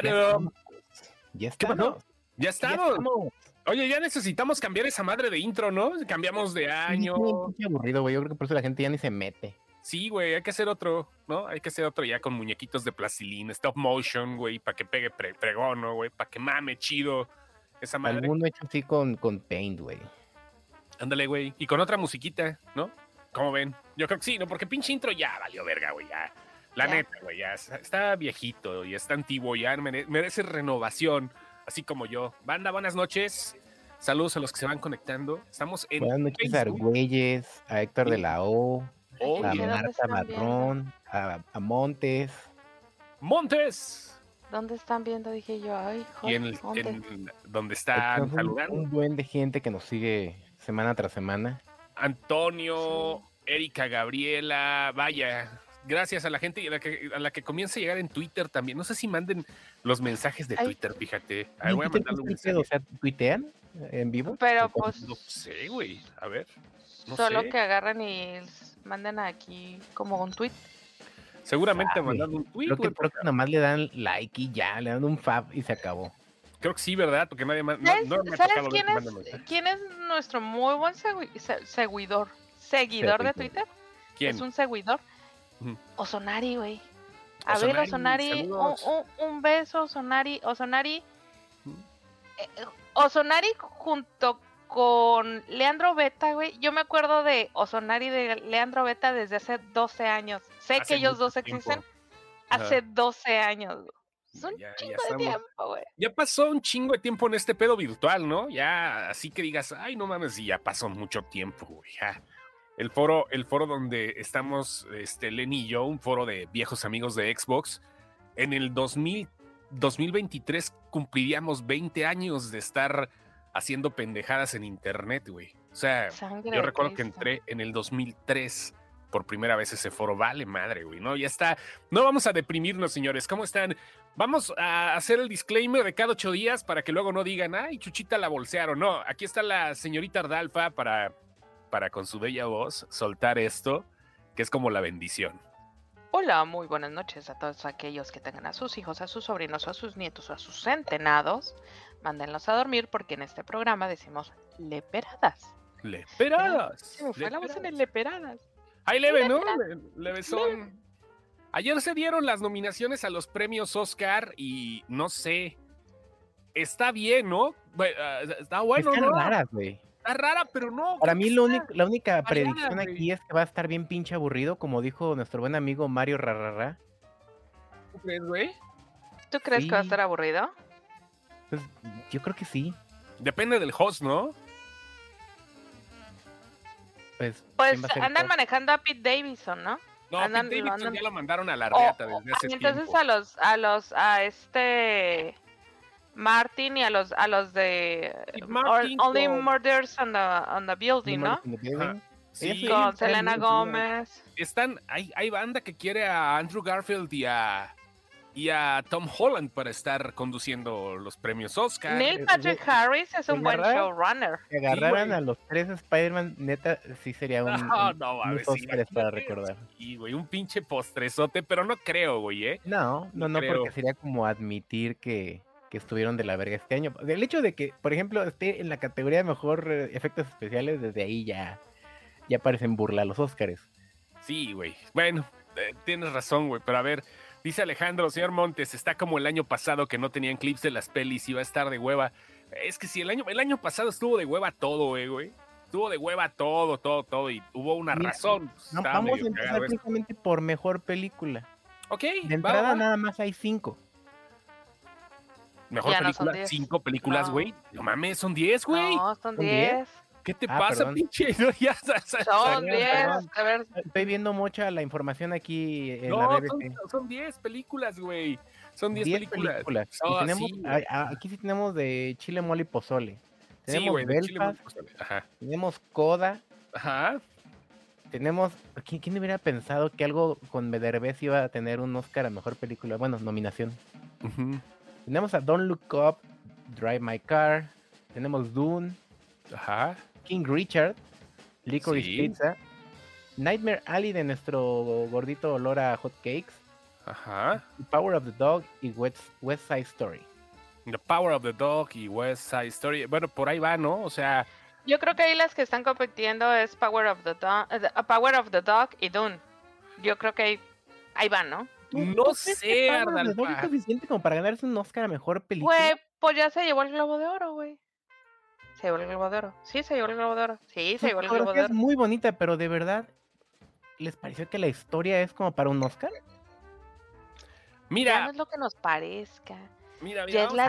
pero. Ya ¿Qué pasó? estamos. Ya estamos. Oye, ya necesitamos cambiar esa madre de intro, ¿no? Cambiamos de año. Aburrido, güey. Yo creo que por eso la gente ya ni se mete. Sí, güey, hay que hacer otro, ¿no? Hay que hacer otro ya con muñequitos de plastilina, stop motion, güey, para que pegue pre- pregón, ¿no, güey? Para que mame chido esa madre. Alguno hecho así con, con paint, güey. Ándale, güey. Y con otra musiquita, ¿no? ¿Cómo ven? Yo creo que sí, ¿no? Porque pinche intro ya valió verga, güey, ya. La Ya. neta, güey, ya está- viejito y está antiguo, ya mere- merece renovación, así como yo. Banda, buenas noches. Saludos a los que se van conectando. Estamos en Buenas noches a. Argüelles, a Héctor de la O, Oh, a ¿de dónde Marta? Marrón, a, a Montes. Montes. ¿Dónde están viendo? Dije yo, ay, Y en, joder, el- ¿dónde? en donde están saludando. un buen de gente que nos sigue semana tras semana. Antonio, Erika Gabriela, vaya. Gracias a la gente y a la que, a la que comienza a llegar en Twitter también. No sé si manden los mensajes de Ay. Twitter, fíjate. A ver, voy a ¿Twitter mandarle un mensaje. O sea, ¿tuitean en vivo? Pero pues No sé, güey. A ver. No solo sé. que agarran y manden aquí como un tweet. Seguramente mandando un tweet, Creo que, creo que nomás le dan like y ya, le dan un fab y se acabó. Creo que sí, ¿verdad? Porque nadie más. No, ¿Sabes, no me ha sabes quién, es, quién nuestro muy buen segui- se- seguidor? ¿Seguidor de. Twitter? ¿Quién? Es un seguidor. Osonari, güey. A ver, Osonari, un, saludos. un- un beso, Osonari. Osonari. Eh, eh, Osonari junto con Leandro Beta, güey. Yo me acuerdo de Osonari de Leandro Beta desde hace 12 años. Sé Hace que ellos dos tiempo. existen Ajá. hace 12 años. güey. Es un Ya- ya chingo de tiempo, güey. Ya pasó un chingo de tiempo en este pedo virtual, ¿no? Ya así que digas, ay, no mames, y ya pasó mucho tiempo, güey. ya. El foro, el foro donde estamos, este, Len y yo, un foro de viejos amigos de Xbox, en el 2000, 2023 cumpliríamos 20 años de estar haciendo pendejadas en internet, güey. O sea, Sangre yo recuerdo que entré en el 2003 por primera vez ese foro. Vale, madre, güey, ¿no? Ya está. No vamos a deprimirnos, señores. ¿Cómo están? Vamos a hacer el disclaimer de cada ocho días para que luego no digan, ay, Chuchita la bolsearon. No, aquí está la señorita Ardalfa para, para con su bella voz soltar esto, que es como la bendición. Hola, muy buenas noches a todos aquellos que tengan a sus hijos, a sus sobrinos, o a sus nietos o a sus centenados. Mándenlos a dormir porque en este programa decimos leperadas. Leperadas. Se me fue la voz en el leperadas. Ay, leve, ¿no? Le- Leve son. Ayer se dieron las nominaciones a los premios Oscar y no sé. Está bien, ¿no? Ah, Está bueno, Están ¿no? raras, güey. Está rara, pero no. Para mí lo único, la única predicción güey. aquí es que va a estar bien pinche aburrido, como dijo nuestro buen amigo Mario Rarrara. ¿Tú crees, güey? ¿Tú crees que va a estar aburrido? Pues yo creo que sí. Depende del host, ¿no? Pues, Pues ¿quién va a ser el andan manejando a Pete Davidson, ¿no? No, Andan- Pete Davidson andan- ya lo mandaron a la O- reata o- desde hace y entonces tiempo. a los, a los, a este Martin y a los, a los de Or- Only con- Murders on the, on the Building, ¿no? The building. Sí, Con Selena. Gómez. están, hay, hay banda que quiere a Andrew Garfield y a, y a Tom Holland para estar conduciendo los premios Oscar. Neil eh, Patrick eh, Harris es un buen showrunner. Si agarraran a los tres Spider-Man, neta, sí sería un, No, un- no, unos mames, sí, Óscares para recordar. Y, güey, un pinche postrezote, pero no creo, güey, ¿eh? No, no, no, porque sería como admitir que, que estuvieron de la verga este año. El hecho de que, por ejemplo, esté en la categoría de mejor eh, efectos especiales, desde ahí ya, ya parecen burla los Óscares. Sí, güey. Bueno, eh, tienes razón, güey, pero a ver, dice Alejandro, señor Montes, está como el año pasado que no tenían clips de las pelis y va a estar de hueva. Es que si el año, el año pasado estuvo de hueva todo, güey, güey. Estuvo de hueva todo, todo, todo, y hubo una Mira, razón. No, vamos a empezar precisamente por mejor película. Ok, De va, entrada va. nada más hay cinco. Mejor Ya película, 10. cinco películas, güey. No. mames, son diez, güey. No, son ¿Son diez? 10. ¿Qué te Ah, pasa, perdón. pinche? No, ya, Son Perdón, 10. perdón. A ver, Estoy viendo mucha la información aquí en la no, BBC. son, son diez películas, güey. Son diez 10 películas. películas. Y Oh, tenemos, sí, a- a- aquí sí tenemos de Chile, Mole y Pozole. Sí, Tenemos güey, de Chile, Mole, Pozole. Ajá. tenemos Coda, Ajá. tenemos... ¿quién, quién hubiera pensado que algo con Derbez iba a tener un Oscar a Mejor Película? Bueno, nominación. Ujú. Tenemos a Don't Look Up, Drive My Car, tenemos Dune, Ajá. King Richard, Licorice Sí. Pizza, Nightmare Alley de nuestro gordito olor a hot cakes, Ajá. The Power of the Dog y West, West Side Story. The Power of the Dog y West Side Story. Bueno, por ahí va, ¿no? O sea, Yo creo que ahí las que están compitiendo es Power of the Dog, eh, Power of the Dog y Dune. Yo creo que ahí, ahí van, ¿no? ¿Tú- No sé, Dog Ardalfa. es suficiente como para ganarse un Oscar a mejor película? Güey, pues ya se llevó el Globo de Oro, güey. Se llevó el Globo de Oro. Sí, se llevó el Globo de Oro. Sí, se llevó el Globo de fotografía es Oro. muy bonita, pero de verdad, ¿les pareció que la historia es como para un Oscar? Ya mira, no es lo que nos parezca. mira, Ya mira. es vamos- la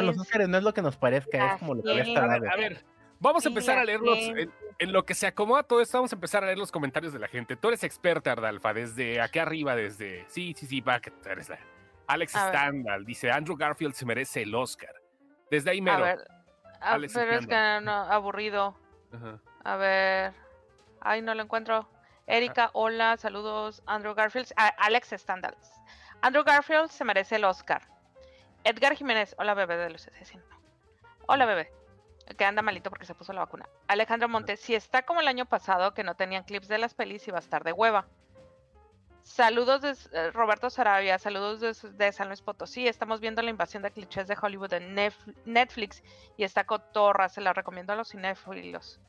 Ah, los. Oscars no es lo que nos parezca, La es como lo que ya está A ver, dado. a ver, vamos a empezar a leerlos. En, en lo que se acomoda todo esto, vamos a empezar a leer los comentarios de la gente. Tú eres experta, Ardalfa, desde aquí arriba, desde. Sí, sí, sí, va, que tú eres la. Alex A ver. Standal dice: Andrew Garfield se merece el Oscar. Desde ahí A mero. ver. ah, Alex pero es que no, aburrido. Ajá. A ver. Ay, no lo encuentro. Erika, hola, saludos. Andrew Garfield. ah, Alex Standals. Andrew Garfield se merece el Oscar. Edgar Jiménez, hola bebé de los asesinos. Hola bebé. Que anda malito porque se puso la vacuna. Alejandro Montes, si está como el año pasado que no tenían clips de las pelis, iba a estar de hueva. Saludos de eh, Roberto Sarabia, saludos de, de San Luis Potosí. Estamos viendo la invasión de clichés de Hollywood en Nef- Netflix y está cotorra, se la recomiendo a los cinéfilos.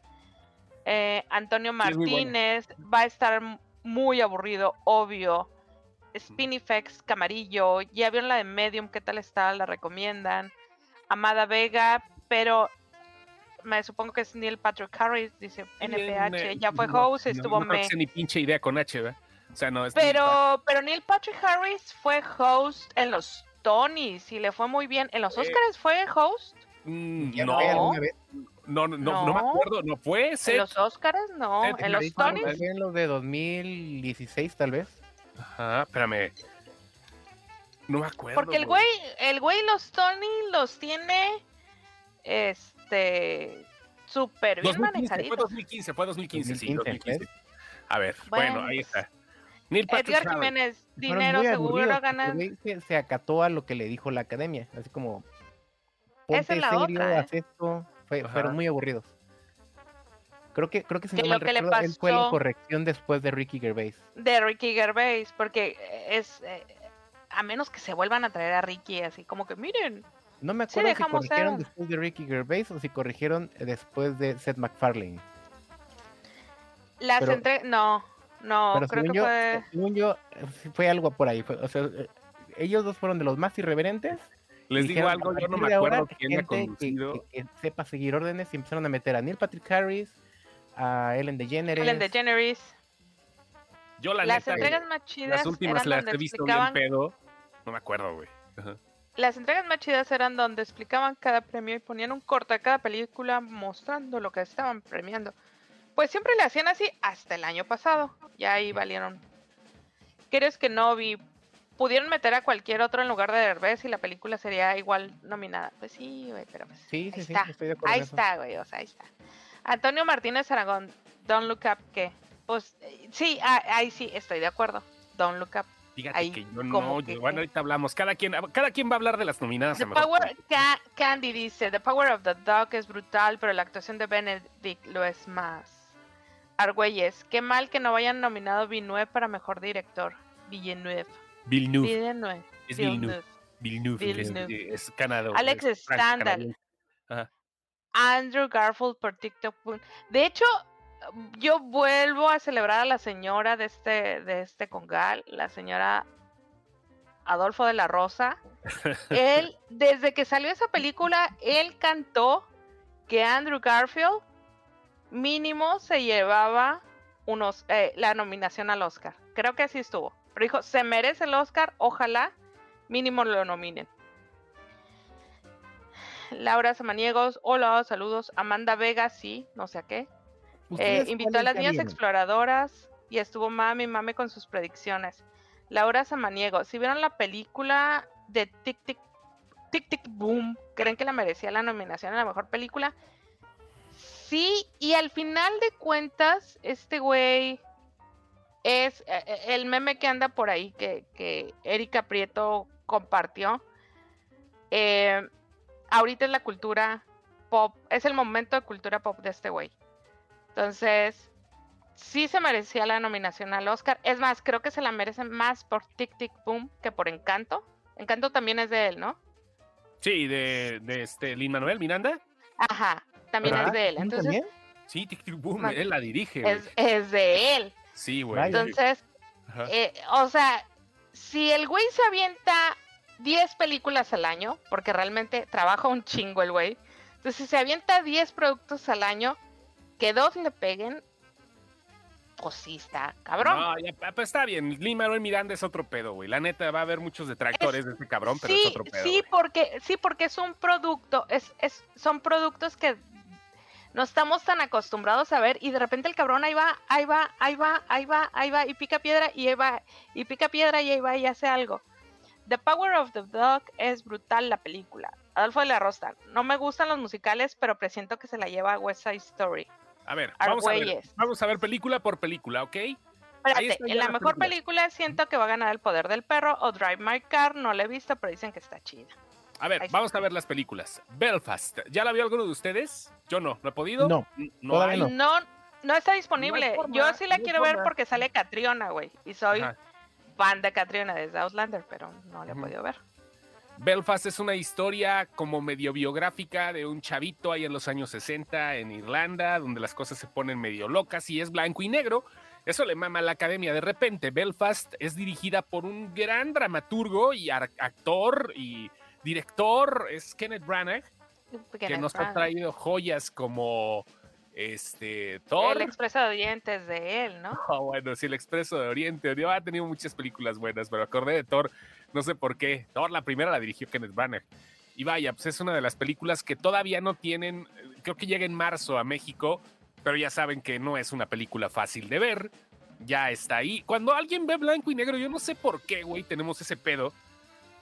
Eh, Antonio. Martínez va a estar muy aburrido, obvio. Spinifex, Camarillo, ya vieron la de Medium, ¿qué tal está? La recomiendan. Amada Vega, pero me supongo que es Neil Patrick Harris, dice NPH, eh, ya fue no, host, no, estuvo no creo me. ni pinche idea con H, ¿verdad? O sea, no es. Neil Patrick. Pero, pero Neil Patrick Harris fue host en los Tonys y le fue muy bien. ¿En los Eh, Oscars fue host? Mm, ¿Ya no, fue alguna vez? no, no, no, no me No. acuerdo. No fue ¿En Seth. los Oscars? No. Seth ¿En los Tonys? En los de 2016, tal vez. Ajá, espérame. No me acuerdo. Porque el güey, el güey los Tony los tiene este súper bien 2015, fue manejaditos. 2015, fue 2015, sí, 2015, 2015. A ver, bueno, Bueno, ahí pues, está. Neil Patrick Edgar Harris. Jiménez, dinero seguro ganan. Se, se acató a lo que le dijo la academia, así como Esa ponte es la serio, otra, ¿eh? haz esto. Fue- fueron muy aburridos. Creo que, creo que si Que no lo mal que le recuerdo, él fue la pasó- corrección después de Ricky Gervais. de Ricky Gervais, porque es eh, a menos que se vuelvan a traer a Ricky así como que miren, No me Sí, acuerdo si corrigieron ser. después de Ricky Gervais o si corrigieron después de Seth MacFarlane. las Pero- entre no, no, Pero creo según que yo, fue según yo, eh, fue algo por ahí. fue- o sea, eh, ellos dos fueron de los más irreverentes. Les digo algo, "A yo no me ahora, acuerdo quién ha gente que- conducido. Que, que sepa seguir órdenes y empezaron a meter a Neil Patrick Harris, a Ellen DeGeneres. Ellen DeGeneres. Yo la Las neta, entregas más chidas las últimas eran las donde he visto bien pedo. No me acuerdo, güey. Ajá. Las entregas más chidas eran donde explicaban cada premio y ponían un corte a cada película mostrando lo que estaban premiando. Pues siempre le hacían así hasta el año pasado. Ya ahí valieron. ¿Quieres que no vi? Pudieron meter a cualquier otro en lugar de Derbez y la película sería igual nominada. Pues sí, güey, pero pues. Sí, sí, ahí sí, está. estoy de acuerdo Ahí está, güey, o sea, ahí está. Antonio Martínez Aragón, Don't Look Up, ¿qué? Pues eh, sí, ah, ahí sí, estoy de acuerdo. Don't Look Up. Fíjate Ahí, que yo no, que- yo- bueno, ahorita hablamos. Cada quien, cada quien va a hablar de las nominadas. The Power, Ca- Candy dice, The Power of the Dog es brutal, pero la actuación de Benedict lo es más. Argüelles, qué mal que no vayan nominado Villeneuve para mejor director. Villeneuve. Villeneuve. Villeneuve. Es Villeneuve. Villeneuve. que es- Villeneuve. Es, Canadá. Alex es canadiense. Andrew Garfield por TikTok. De hecho, yo vuelvo a celebrar a la señora de este, de este congal, la señora Adolfo de la Rosa. él, desde que salió esa película, él cantó que Andrew Garfield mínimo se llevaba unos, eh, la nominación al Oscar. Creo que así estuvo. Pero dijo, se merece el Oscar, ojalá mínimo lo nominen. Laura Samaniegos, hola, saludos. Amanda Vega, sí, no sé a qué. Eh, ¿Ustedes invitó a las niñas exploradoras y estuvo mami mami con sus predicciones. Laura Samaniego, si vieron la película de Tic Tic Tic Tic Boom, ¿creen que la merecía la nominación a la mejor película? Sí, y al final de cuentas, este güey es eh, eh, el meme que anda por ahí que, que Erika Prieto compartió. Eh, ahorita es la cultura pop, es el momento de cultura pop de este güey. Entonces, sí se merecía la nominación al Oscar. Es más, creo que se la merece más por Tic Tic Boom que por Encanto. Encanto también es de él, ¿no? Sí, de, de este Lin Manuel Miranda. Ajá, también ¿Verdad? es de él. ¿Tú Entonces, también? Sí, Tic Tic Boom, él la dirige. es, es de él. Sí, güey. Entonces, eh, o sea, si el güey se avienta 10 películas al año, porque realmente trabaja un chingo el güey, entonces si se avienta 10 productos al año, que dos le peguen, pues sí está cabrón. No, ya, pues está bien. Lin Manuel Miranda es otro pedo, güey. La neta va a haber muchos detractores de este cabrón, pero sí, es otro pedo. sí, güey. porque, sí, porque es un producto, es, es, son productos que no estamos tan acostumbrados a ver y de repente el cabrón ahí va, ahí va, ahí va, ahí va, ahí va y pica piedra y ahí va, y pica piedra y ahí va y hace algo. The Power of the Dog es brutal la película. Adolfo de la Rosta, no me gustan los musicales, pero presiento que se la lleva a West Side Story. A ver, vamos a ver, Argüelles. vamos a ver película por película, ¿ok? Espérate, en la mejor película siento que va a ganar El Poder del Perro o Drive My Car, no la he visto, pero dicen que está chida. A ver, vamos a ver las películas. Belfast, ¿ya la vio alguno de ustedes? Yo no, ¿no he podido? No, N- todavía hay. no. No, no está disponible. forma, Yo sí la no quiero ver porque sale Catriona, güey. Y soy Ajá. fan de Catriona desde Outlander, pero no la he podido ver. Belfast es una historia como medio biográfica de un chavito ahí en los años 60 en Irlanda, donde las cosas se ponen medio locas y es blanco y negro. Eso le mama a la academia. De repente, Belfast es dirigida por un gran dramaturgo y actor y director, es Kenneth Branagh, que nos ha traído joyas como este Thor. El expreso de dientes de él, ¿no? Ah, bueno, sí, el Expreso de Oriente. Yo ha tenido muchas películas buenas, pero acordé de Thor, no sé por qué. La primera la dirigió Kenneth Branagh. Y vaya, pues es una de las películas que todavía no tienen, eh, creo que llega en marzo a México, pero ya saben que no es una película fácil de ver. Ya está ahí. Cuando alguien ve blanco y negro, yo no sé por qué, güey, tenemos ese pedo.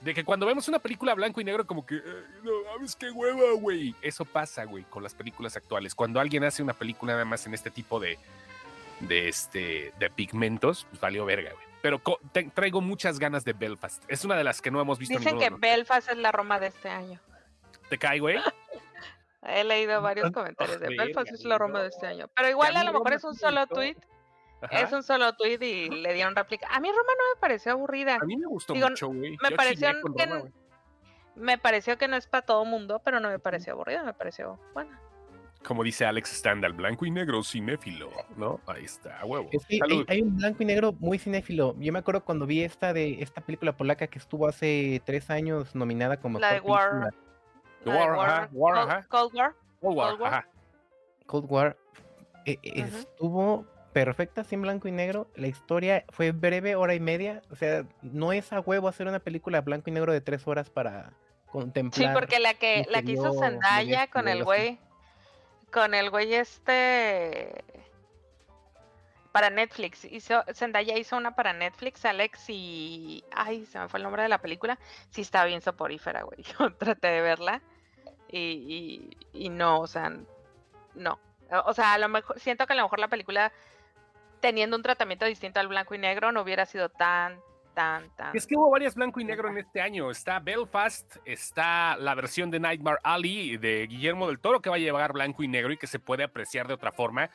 De que cuando vemos una película blanco y negro, como que, "Eh, no mames, qué hueva, güey. Eso pasa, güey, con las películas actuales. Cuando alguien hace una película nada más en este tipo de, de este de pigmentos, pues valió verga, güey. Pero traigo muchas ganas de Belfast. Es una de las que no hemos visto Dicen que. Belfast es la Roma de este año. ¿Te cae, güey? He leído varios comentarios de Belfast es la Roma de este año. Pero igual a lo mejor es un solo tweet. Ajá. Es un solo tweet y le dieron réplica. A mí Roma no me pareció aburrida. A mí me gustó Digo, mucho, güey. me Yo pareció que Roma. Me pareció que no es para todo mundo, pero no me pareció aburrida, me pareció buena. Como dice Alex Stendhal, blanco y negro cinéfilo, ¿no? Ahí está, a huevo. Es que hay, hay un blanco y negro muy cinéfilo. Yo me acuerdo cuando vi esta de esta película polaca que estuvo hace tres años nominada como La de mejor War. War, War, Cold, ajá. Cold War. Cold War, Cold War. ajá. Cold War. eh, eh, Ujú. Estuvo perfecta sin blanco y negro. La historia fue breve, hora y media. O sea, no es a huevo hacer una película blanco y negro de tres horas para Sí, contemplar. porque la que, la que hizo Zendaya con el así. Con el güey este para Netflix, hizo, Zendaya hizo una para Netflix, Alex, y ay, se me fue el nombre de la película, sí estaba bien soporífera, güey, yo traté de verla y, y, y no, o sea, no, o sea, a lo mejor, siento que a lo mejor la película teniendo un tratamiento distinto al blanco y negro no hubiera sido tan, tan, tan... Es que hubo varias blanco y negro en este año. Está Belfast, está la versión de Nightmare Alley de Guillermo del Toro que va a llevar blanco y negro y que se puede apreciar de otra forma.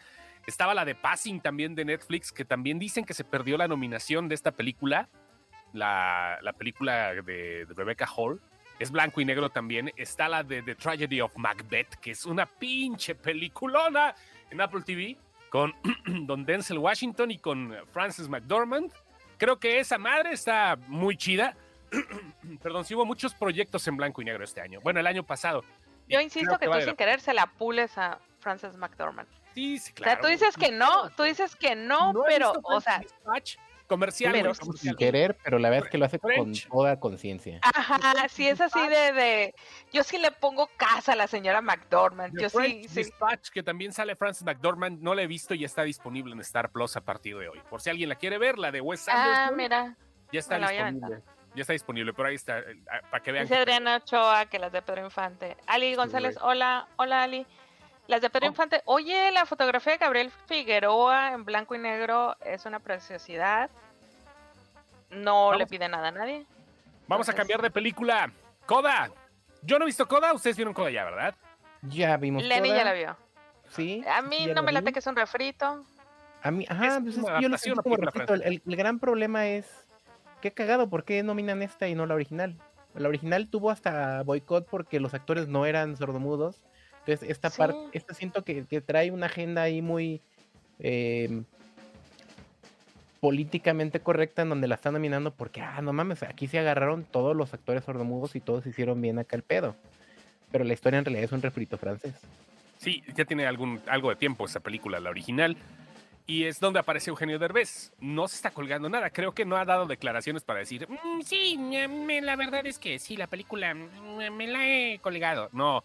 Estaba la de Passing también de Netflix, que también dicen que se perdió la nominación de esta película, la, la película de, de Rebecca Hall. Es blanco y negro también. Está la de The Tragedy of Macbeth, que es una pinche peliculona en Apple TV con Don Denzel Washington y con Frances McDormand. Creo que esa madre está muy chida. Perdón, sí hubo muchos proyectos en blanco y negro este año. Bueno, el año pasado. Yo insisto que, tú vale sin la- querer se la pules a Frances McDormand. Sí, sí, o claro. sea, tú dices que no, tú dices que no, pero, o sea, Dispatch comercial. pero sí. sin querer, pero la verdad es que lo hace con toda conciencia. ajá, si es así de, de, yo sí le pongo casa a la señora McDormand, The yo sí, French sí, Dispatch, que también sale Francis McDormand, no la he visto y está disponible en Star Plus a partir de hoy. Por si alguien la quiere ver, la de Wes ah, Anderson, mira, ya está disponible. Ya está disponible, pero ahí está, eh, ah, para que vean. dice Adriana Ochoa que las de Pedro Infante. Ali González, hola, hola Ali. Las de Pedro Oh. Infante, oye, la fotografía de Gabriel Figueroa en blanco y negro es una preciosidad. No le pide nada a nadie. Vamos a cambiar de película. Coda. Yo no he visto Coda, ustedes vieron Coda ya, ¿verdad? Ya vimos Lenny ya la vio. Sí. A mí no la me late vi. que es un refrito. A mí, ajá, Es pues es yo lo a como el, el- el gran problema es qué cagado, ¿por qué nominan esta y no la original? La original tuvo hasta boicot porque los actores no eran sordomudos. Entonces, esta parte, esta siento que, que trae una agenda ahí muy em, políticamente correcta en donde la están nominando porque, ah, no mames, aquí se agarraron todos los actores sordomudos y todos hicieron bien acá el pedo. Pero la historia en realidad es un refrito francés. Sí, ya tiene algún, algo de tiempo esa película, la original. Y es donde aparece Eugenio Derbez. No se está colgando nada. Creo que no ha dado declaraciones para decir, "Mm, sí, me- la verdad es que sí, la película mm, me la he colgado. No,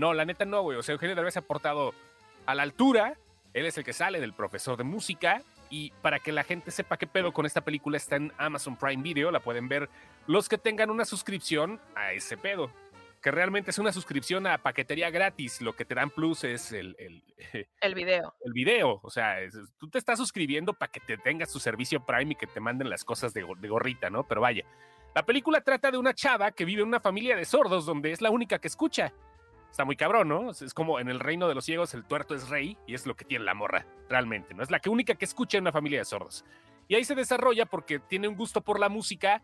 no, la neta no, güey. O sea, Eugenio Derbez ha portado a la altura. Él es el que sale del profesor de música. Y para que la gente sepa qué pedo con esta película está en Amazon Prime Video. La pueden ver los que tengan una suscripción a ese pedo. Que realmente es una suscripción a paquetería gratis. Lo que te dan plus es el, el, El video. el video. O sea, es- tú te estás suscribiendo para que te tengas tu servicio Prime y que te manden las cosas de, de gorrita, ¿no? Pero vaya, la película trata de una chava que vive en una familia de sordos donde es la única que escucha. Está muy cabrón, ¿no? Es- como en el reino de los ciegos el tuerto es rey y es lo que tiene la morra, realmente, ¿no? Es la que única que escucha en una familia de sordos. Y ahí se desarrolla porque tiene un gusto por la música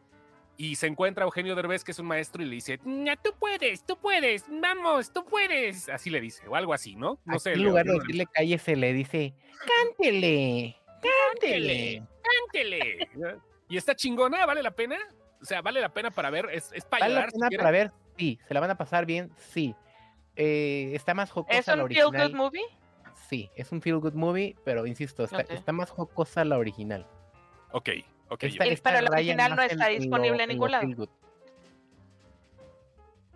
y se encuentra a Eugenio Derbez, que es un maestro, y le dice, "Ña, tú puedes, tú puedes, vamos, tú puedes. Así le dice, o algo así, ¿no? No Aquí sé. en lugar de decirle cállese, le dice, cántele, cántele. cántele. Y está chingona, ¿vale la pena? O sea, ¿vale la pena para ver? ¿Es, es para ¿Vale la pena para ver? Sí. ¿Se la van a pasar bien? Sí. Eh, está más jocosa ¿Es la un feel original. good movie? Sí, es un feel good movie, pero insisto, está, está más jocosa la original. Ok, ok. Esta- Y- esta pero la original no está en disponible en ningún lado.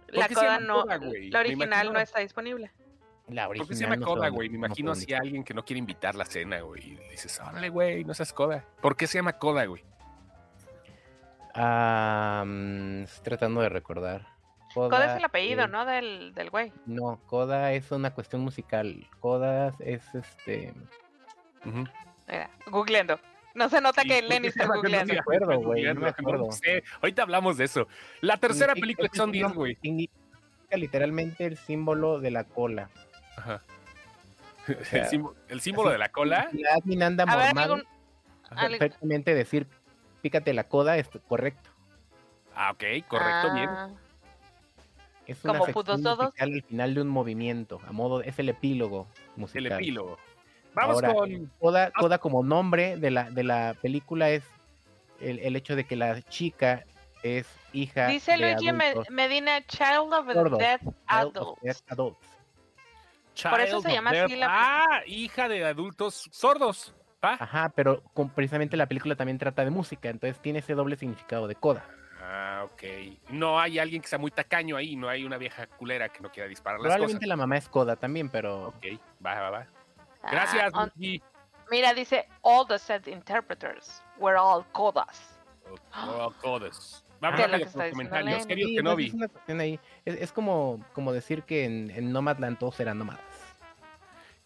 La coda no. coda? La original imagino- no está disponible. La ¿Por original. qué se llama no coda, güey? Me no imagino así a alguien que no quiere invitar la cena, güey. Y dices, órale, güey, no seas coda. ¿Por qué se llama coda, güey? Ah, mm, estoy tratando de recordar. Coda es el apellido, es- ¿no? Del, del güey. No, Coda es una cuestión musical. Coda es este. Ujú. Mira, googleando. No se nota Sí, que ¿por Lenny está coda? googleando. me acuerdo, güey, no me acuerdo. sé. Ahorita hablamos de eso. La tercera significa- película es son un 10, símbolo- güey. Significa literalmente el símbolo de la cola. Ajá. sea, el, símbolo, el símbolo de la cola. La admin anda A ver, mormado, perfectamente decir pícate la coda es correcto. Ah, ok, correcto, bien. Es una Como sección putos todos. musical al final de un movimiento, a modo es el epílogo El musical. epílogo. Vamos Ahora, con. Coda, Coda como nombre de la, de la película es el, el hecho de que la chica es hija Dice de Luigi adultos, Medina, Child of Adult. dead adults. Por eso se llama Death. así la- Ah, hija de adultos sordos. Ajá, pero con- precisamente la película también trata de música, entonces tiene ese doble significado de coda. Ah, ok. No hay alguien que sea muy tacaño ahí, no hay una vieja culera que no quiera disparar las Probablemente cosas. la mamá es coda también, pero Ok, va, va, va. Ah, Gracias, on- Luigi. Mira, dice, all the set interpreters were all codas. Oh, codes. Vamos De lo rápido que con está los comentarios. Es, es como, como decir que en, en Nomadland todos eran nómadas.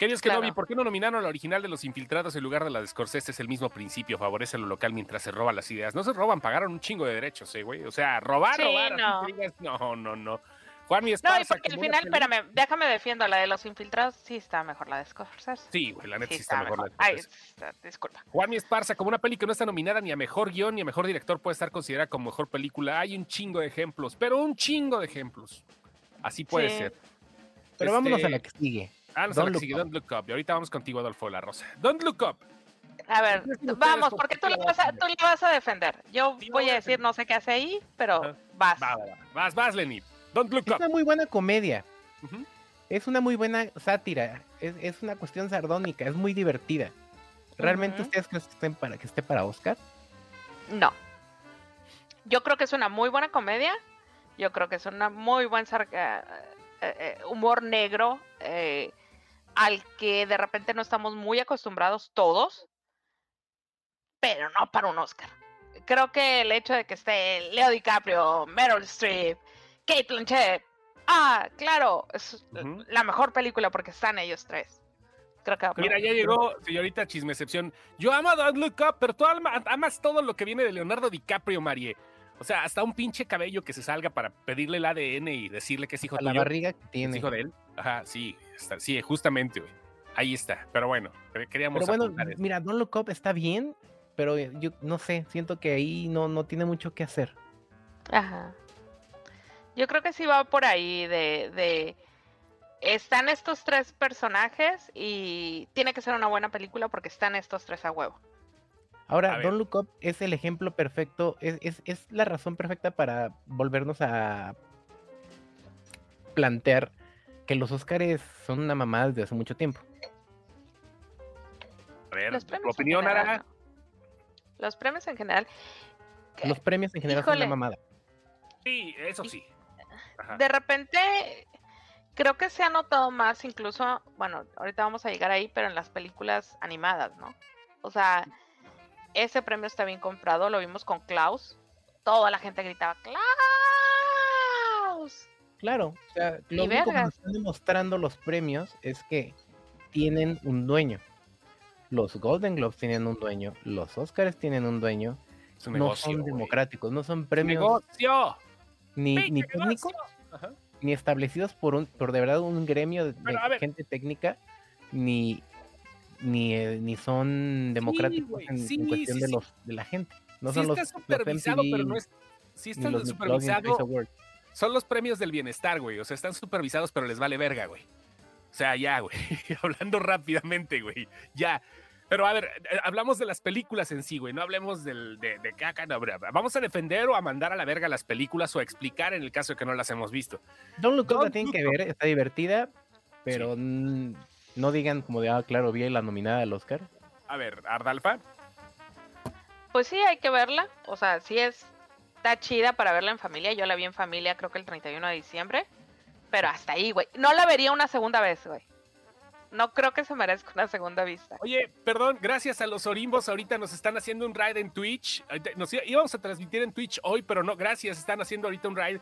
Queridos no Claro. ¿por qué no nominaron la original de Los Infiltrados en lugar de la de Scorsese? Es el mismo principio, favorece lo local mientras se roban las ideas. No se roban, pagaron un chingo de derechos, eh, güey. O sea, robar, Sí, robar. no. digas, no, no, no. Juan mi No, Esparza. y porque al final, espérame, déjame defiendo la de los infiltrados. Sí está mejor la de Scorsese. Sí, güey, la neta Sí sí está mejor. la de Scorsese. está- disculpa. Juan mi Esparza, como una peli que no está nominada ni a mejor guion ni a mejor director, puede estar considerada como mejor película. Hay un chingo de ejemplos, pero un chingo de ejemplos. Así puede Sí. ser. Pero Este, vámonos a la que sigue. Vámonos a la Don't sigue, Up. Don't Look Up. Y ahorita vamos contigo, Adolfo La Rosa. Don't Look Up. A ver, ¿Qué dicen ustedes vamos, por porque qué tú la vas vas a a, tú la vas a defender. Yo Sí, voy a decir no sé qué hace ahí, pero vas. Va, va, va. Vas, vas, Lenny. Don't Look Es Up. una muy buena comedia. Es una muy buena sátira. Es, es una cuestión sardónica. Es muy divertida. ¿Realmente ustedes creen que, estén para, que esté para Oscar? No. Yo creo que es una muy buena comedia. Yo creo que es una muy buen sar- eh, eh, humor negro eh, al que de repente no estamos muy acostumbrados todos, pero no para un Oscar. Creo que el hecho de que esté Leo DiCaprio, Meryl Streep, Kate Blanchett, ah, claro, es Ujú. la mejor película porque están ellos tres. Creo que Mira, ya llegó, señorita Chismecepción. Yo amo a Don't Look Up, pero tú ama- amas todo lo que viene de Leonardo DiCaprio, Marie. O sea, hasta un pinche cabello que se salga para pedirle el ADN y decirle que es hijo A la tuyo. barriga que ¿Es tiene. hijo de él? Ajá, sí, está- sí, justamente, güey. Ahí está, pero bueno, queríamos Pero bueno, eso. mira, Don't Look Up está bien, pero yo no sé, siento que ahí no, no tiene mucho que hacer. Ajá. Yo creo que sí va por ahí de, de están estos tres personajes y tiene que ser una buena película porque están estos tres a huevo. Ahora. Don't Look Up es el ejemplo perfecto, es, es, es la razón perfecta para volvernos a plantear que los Oscars son una mamada desde hace mucho tiempo. A ver, tu opinión, general, Ara. ¿no? Los premios en general. Los premios en general son una mamada. Sí, eso sí. Ajá. De repente, creo que se ha notado más, incluso, bueno, ahorita vamos a llegar ahí, pero en las películas animadas, ¿no? O sea, ese premio está bien comprado, lo vimos con Klaus. Toda la gente gritaba, ¡Klaus! Claro, o sea, Y lo único que nos están demostrando los premios es que tienen un dueño. Los Golden Globes tienen un dueño, los Oscars tienen un dueño, un no negocio, son democráticos, no son premios negocio. ni, ni técnicos. Ajá. ni establecidos por un por de verdad un gremio de, de gente técnica ni ni, eh, ni son democráticos güey, en, en sí, cuestión sí, de sí. los de la gente no sí son los, está los supervisado, pero MTV, no es. Sí está los supervisado. Son los premios del bienestar, güey. O sea, están supervisados, pero les vale verga, güey. O sea, ya, güey. Hablando rápidamente, güey. Ya. Pero a ver, eh, hablamos de las películas en sí, güey. No hablemos del, de, de caca. no, vamos a defender o a mandar a la verga las películas o a explicar en el caso de que no las hemos visto. Don't Look Up la tienen que ver está divertida pero mm, no digan como de ah claro vi la nominada al Oscar A ver, Ardalfa. Pues sí, hay que verla. O sea, sí es, está chida para verla en familia. Yo la vi en familia creo que el 31 de diciembre. Pero hasta ahí, güey. No la vería una segunda vez, güey. No creo que se merezca una segunda vista. Oye, perdón, gracias a los Orimbos. Ahorita nos están haciendo un raid en Twitch. Nos íbamos a transmitir en Twitch hoy, pero no, gracias. Están haciendo ahorita un raid.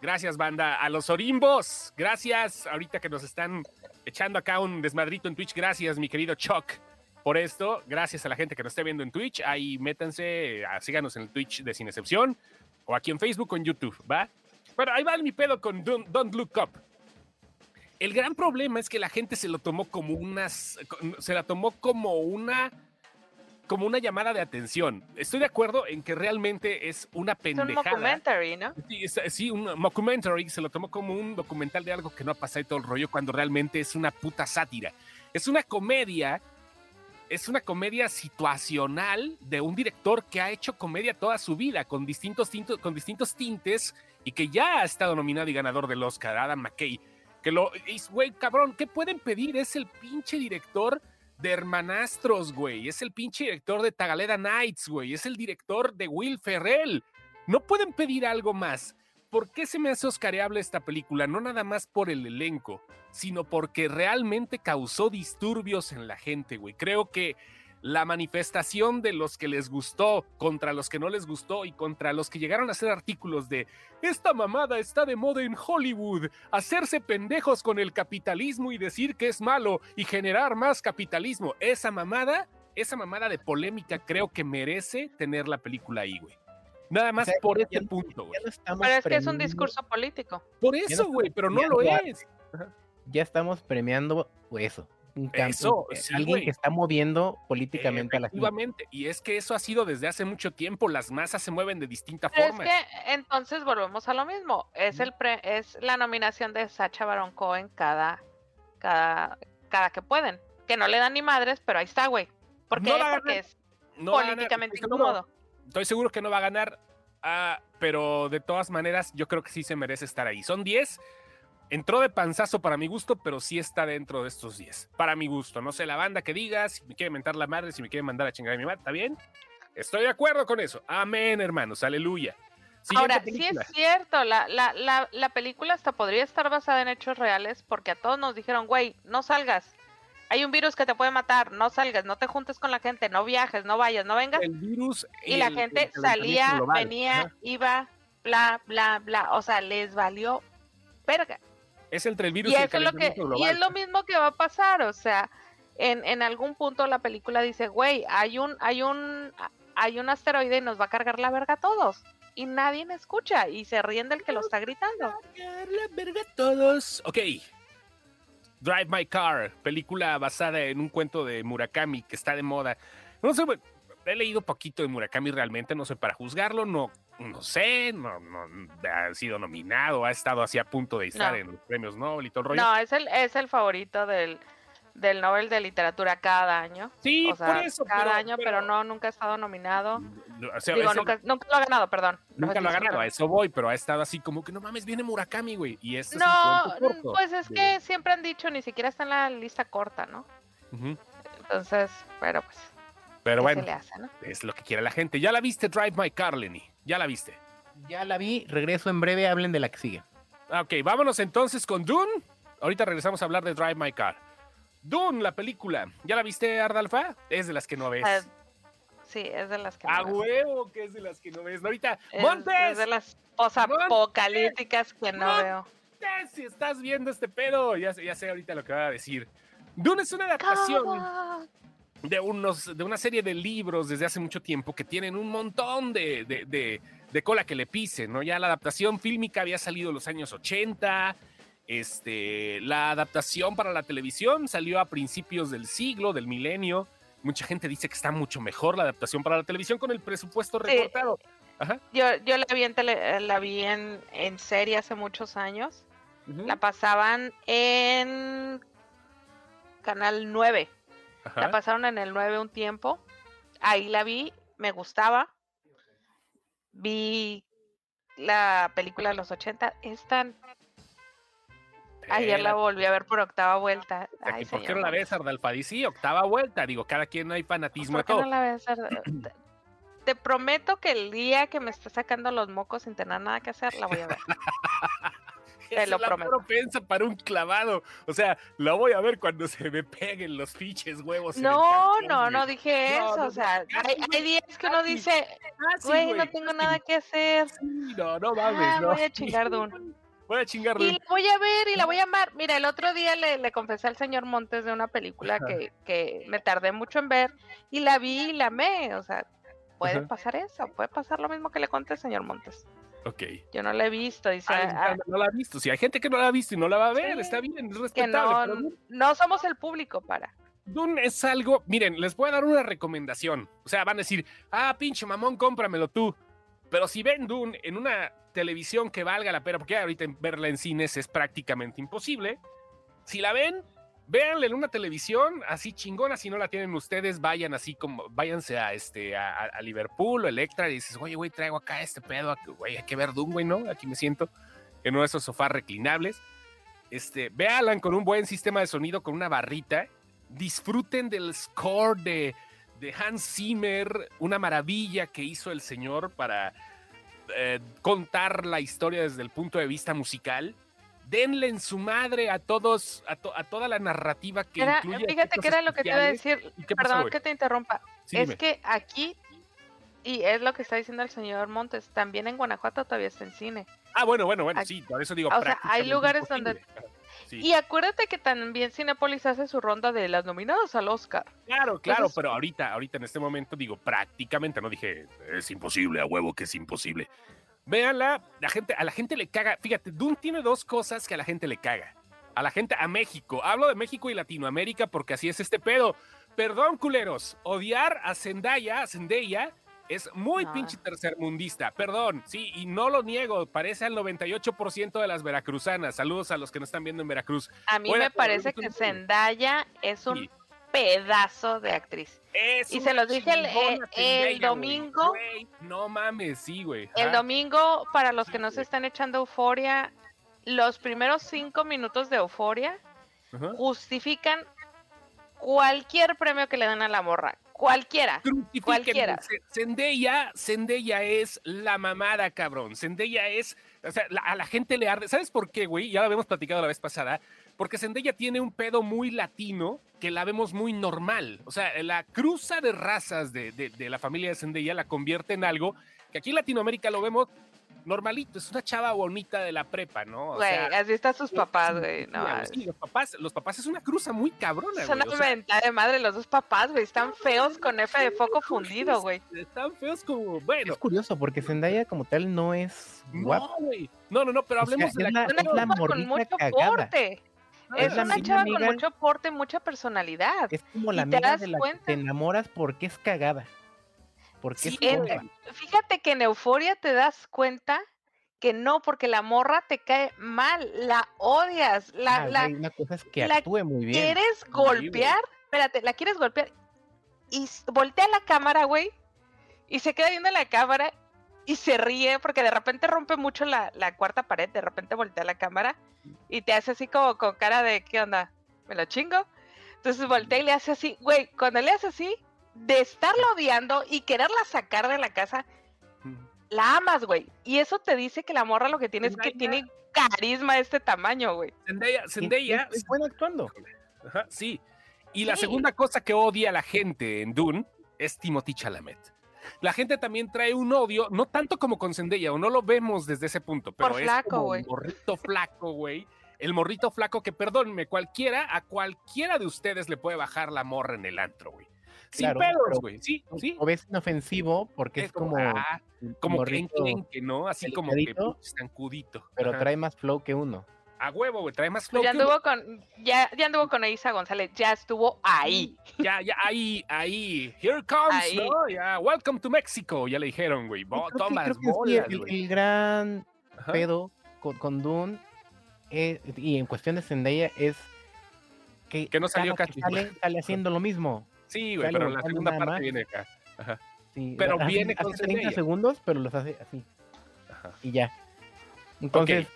Gracias, banda. A los Orimbos. Gracias. Ahorita que nos están echando acá un desmadrito en Twitch. Gracias, mi querido Chuck, por esto. Gracias a la gente que nos esté viendo en Twitch. Ahí métanse, ah, síganos en el Twitch de Sin Excepción. O aquí en Facebook o en YouTube, ¿va? Bueno, ahí va mi pedo con Don't, Don't Look Up. El gran problema es que la gente se lo tomó como unas. Se la tomó como una. Como una llamada de atención. Estoy de acuerdo en que realmente es una Es un pendejada. documentary, ¿no? Sí, es- sí, un mockumentary, se lo tomó como un documental de algo que no ha pasado y todo el rollo, cuando realmente es una puta sátira. Es una comedia, es una comedia situacional de un director que ha hecho comedia toda su vida, con distintos, tintos, con distintos tintes, y que ya ha estado nominado y ganador del Oscar, Adam McKay. Que lo, güey, cabrón, ¿qué pueden pedir? Es el pinche director de Hermanastros, güey. Es el pinche director de Tagaleda Nights, güey. Es el director de Will Ferrell. No pueden pedir algo más. ¿Por qué se me hace oscareable esta película? No nada más por el elenco, sino porque realmente causó disturbios en la gente, güey. Creo que la manifestación de los que les gustó contra los que no les gustó y contra los que llegaron a hacer artículos de esta mamada está de moda en Hollywood, hacerse pendejos con el capitalismo y decir que es malo y generar más capitalismo. Esa mamada, esa mamada de polémica creo que merece tener la película ahí, güey. Nada más sea, por ya este no- punto, güey. no Pero es que es un discurso político. Por no eso, güey, pero no lo es. ya estamos premiando eso un Eso, sí, alguien que está moviendo políticamente a la gente y es que eso ha sido desde hace mucho tiempo, las masas se mueven de distinta Pero forma. es que entonces volvemos a lo mismo. Es el pre- es la nominación de Sacha Baron Cohen cada, cada, cada que pueden. Que no le dan ni madres, pero ahí está, güey. ¿Por qué? No Porque ganar, es No políticamente estoy seguro- incómodo. Estoy seguro que no va a ganar, ah, pero de todas maneras yo creo que sí se merece estar ahí. Son 10. Entró de panzazo para mi gusto, pero sí está dentro de estos 10. Para mi gusto. No sé la banda que diga, si me quiere mentar la madre, si me quiere mandar a chingar a mi madre, ¿está bien? Estoy de acuerdo con eso. Amén, hermanos. Aleluya. Siguiente Ahora, sí es cierto, la, la, la, la película hasta podría estar basada en hechos reales porque a todos nos dijeron, güey, no salgas. Hay un virus que te puede matar, no salgas, no te juntes con la gente, no viajes, no vayas, no vengas. El virus Y la gente salía, global. venía, iba, bla, bla, bla. O sea, les valió verga. Es entre el virus Y y, el lo que, calentamiento y es lo mismo que va a pasar, o sea, en, en algún punto la película dice, güey, hay un, hay un, hay un asteroide y nos va a cargar la verga a todos. Y nadie me escucha y se ríen del que lo está gritando. Cargar la verga a todos. Ok. Drive My Car, película basada en un cuento de Murakami que está de moda. No sé, he leído poquito de Murakami realmente, no sé para juzgarlo, no, no sé, no, no ha sido nominado, ha estado así a punto de estar No. en los premios Nobel y todo el rollo. No, es el, es el favorito del, del Nobel de Literatura cada año. sí, o sea, por eso. cada año, pero, no, nunca ha estado nominado. o sea, Digo, eso- nunca, nunca lo ha ganado, perdón. nunca lo ha ganado, a eso voy, pero ha estado así como que no mames, viene Murakami, güey. Y este es No, corto. pues es de- que siempre han dicho, ni siquiera está en la lista corta, ¿no? Entonces, pero pues, Pero ¿qué bueno, se le hace, no? es lo que quiere la gente. ¿Ya la viste Drive My Car, Lenny? ¿Ya la viste? Ya la vi, regreso en breve, hablen de la que sigue. Ah, Ok, vámonos entonces con Dune. Ahorita regresamos a hablar de Drive My Car. Dune, la película. ¿Ya la viste, Ardalfa? Es de las que no ves. Ah, Sí, es de las que A no veo. huevo que es de las que no ves. Ahorita, Es- Montes, Es de las posapocalípticas que no Montes. veo. si estás viendo este pedo, ya, sé- ya sé ahorita lo que va a decir. Dune es una adaptación. De, unos, de una serie de libros desde hace mucho tiempo que tienen un montón de, de- de- de cola que le pisen, ¿no? Ya la adaptación fílmica había salido en los años 80, este, la adaptación para la televisión salió a principios del siglo, del milenio. Mucha gente dice que está mucho mejor la adaptación para la televisión con el presupuesto Sí. recortado. Ajá. Yo, yo la vi, en, tele- la vi en, en serie hace muchos años. La pasaban en Canal 9. Ajá. La pasaron en el 9 un tiempo. Ahí la vi, me gustaba. Vi la película de los 80. Es tan... Ayer la volví a ver por octava vuelta. Ay, ¿y ¿Por qué no la ves, Ardalfadi? Sí, octava vuelta. Digo, cada quien hay fanatismo ¿Por qué todo. no la ves? Te prometo que el día que me esté sacando los mocos sin tener nada que hacer, la voy a ver. te Esa lo es la prometo. propensa para un clavado. O sea, la voy a ver cuando se me peguen los pinches huevos. No, no, güey. no dije No, eso. no, o sea, casi, hay, güey, hay días que uno dice, Casi, güey, no tengo casi. nada que hacer. Sí, no, no mames. Ah, no. voy a chingar Dune. Voy a chingar Y la voy a ver y la voy a amar. Mira, el otro día le, le confesé al señor Montes de una película que, que me tardé mucho en ver y la vi y la amé. O sea, puede Ajá. pasar eso, puede pasar lo mismo que le conté al señor Montes. Ok. Yo no la he visto, dice. Ah, ah, no la ha visto. Si hay gente que no la ha visto y no la va a ver, Sí, está bien, es que respetable. no, pero no somos el público para. Dune es algo, miren, les voy a dar una recomendación. O sea, van a decir, ah, pinche mamón, cómpramelo tú. Pero si ven Dune en una televisión que valga la pena, porque ahorita verla en cines es prácticamente imposible. Si la ven, véanla en una televisión así chingona. Si no la tienen ustedes, vayan así como, váyanse a, este, a, Liverpool o Electra y dices, oye, güey, traigo acá este pedo, güey, hay que ver Dune, güey, ¿no? Aquí me siento en uno de esos sofás reclinables. Este, véanla con un buen sistema de sonido, con una barrita disfruten del score de, de Hans Zimmer, una maravilla que hizo el señor para eh, contar la historia desde el punto de vista musical. Denle en su madre a todos, a, to- a toda la narrativa que Era- incluye fíjate que era lo que te iba a decir. ¿Y qué pasó, Perdón que te interrumpa. Sí, es dime. que aquí, y es lo que está diciendo el señor Montes, también en Guanajuato todavía está en cine. Ah, bueno, bueno, bueno, aquí- sí, por eso digo. o sea, hay lugares donde-. Sí. Y acuérdate que también Cinepolis hace su ronda de las nominadas al Oscar. Claro, claro, Entonces- pero ahorita, ahorita en este momento digo prácticamente, no dije es imposible, a huevo que es imposible. Véanla, la gente, a la gente le caga. Fíjate, Dune tiene dos cosas que a la gente le caga. A la gente, a México. Hablo de México y Latinoamérica porque así es este pedo. Perdón, culeros. Odiar a Zendaya, a Zendaya, es muy pinche tercermundista. Perdón, sí, y no lo niego. Parece al 98% de las veracruzanas. Saludos a los que nos están viendo en Veracruz. A mí me parece que Zendaya es un Sí. pedazo de actriz. Es Y se los dije el- chingona el- domingo. No mames, sí, güey. El domingo, para los Sí, que no se están echando euforia, los primeros cinco minutos de euforia justifican cualquier premio que le den a la morra. Cualquiera. Cualquiera. Zendaya, Zendaya es la mamada, cabrón. Zendaya es, o sea, la- a la gente le arde. ¿Sabes por qué, güey? Ya lo habíamos platicado la vez pasada. Porque Zendaya tiene un pedo muy latino que la vemos muy normal. O sea, la cruza de razas de, de- de la familia de Zendaya la convierte en algo que aquí en Latinoamérica lo vemos normalito. Es una chava bonita de la prepa, ¿no? O Güey, sea, así están sus papás, güey. No, sí, los papás, los papás es una cruza muy cabrona, es una mentada de madre los dos papás, güey. Están feos con F de foco fundido, güey. Están feos como, bueno, Es curioso porque Zendaya como tal no es guapa. no, güey. No, no, no, pero O sea, hablemos de la, es la morrita mucho cagada. Es la una misma chava con mucho porte, mucha personalidad. Es como la te amiga das de la cuenta. que te enamoras porque es cagada. Porque Sí, es en-. Fíjate que en Euforia te das cuenta que no, porque la morra te cae mal, la odias, la, Ah, la una cosa es que la actúe muy bien. quieres golpear, espérate, la quieres golpear y voltea la cámara, güey, y se queda viendo la cámara y se ríe porque de repente rompe mucho la, la cuarta pared, de repente voltea la cámara y te hace así como con cara de, ¿qué onda? ¿Me lo chingo? Entonces voltea y le hace así, güey, cuando le hace así, de estarla odiando y quererla sacar de la casa, la amas, güey. Y eso te dice que la morra lo que tiene es que tiene carisma de este tamaño, güey. Zendaya, Y- Zendaya, Es, es bueno actuando. Ajá, sí. Y la segunda cosa que odia la gente en Dune es Timothy Chalamet. La gente también trae un odio, no tanto como con Zendaya, o no lo vemos desde ese punto, pero Por es flaco, como güey. el morrito flaco, güey. El morrito flaco que, perdónenme, cualquiera, a cualquiera de ustedes le puede bajar la morra en el antro, güey. Sin Claro, pedos, güey. Sí, sí. O ves inofensivo porque es como. ah, como que morrito, que no, así como que zancudito. Pero Ajá. trae más flow que uno. a huevo, güey, trae más flow. Pues ya que uno. anduvo con, ya, ya anduvo con Isa González, ya estuvo ahí. Ya, ya, ahí, ahí. Here comes, Ahí. ¿no? Ya, welcome to Mexico. Ya le dijeron, güey. Toma las bolas, el, güey. el gran Ajá. pedo con, con Dune es- y en cuestión de Zendaya es que, Que no salió casi. sale, sale haciendo lo mismo. Sí, güey, Sale pero la segunda parte más. viene acá. Ajá, Sí, Pero hace- viene hace con 30 Zendaya. segundos, pero los hace así ajá. y ya. Entonces,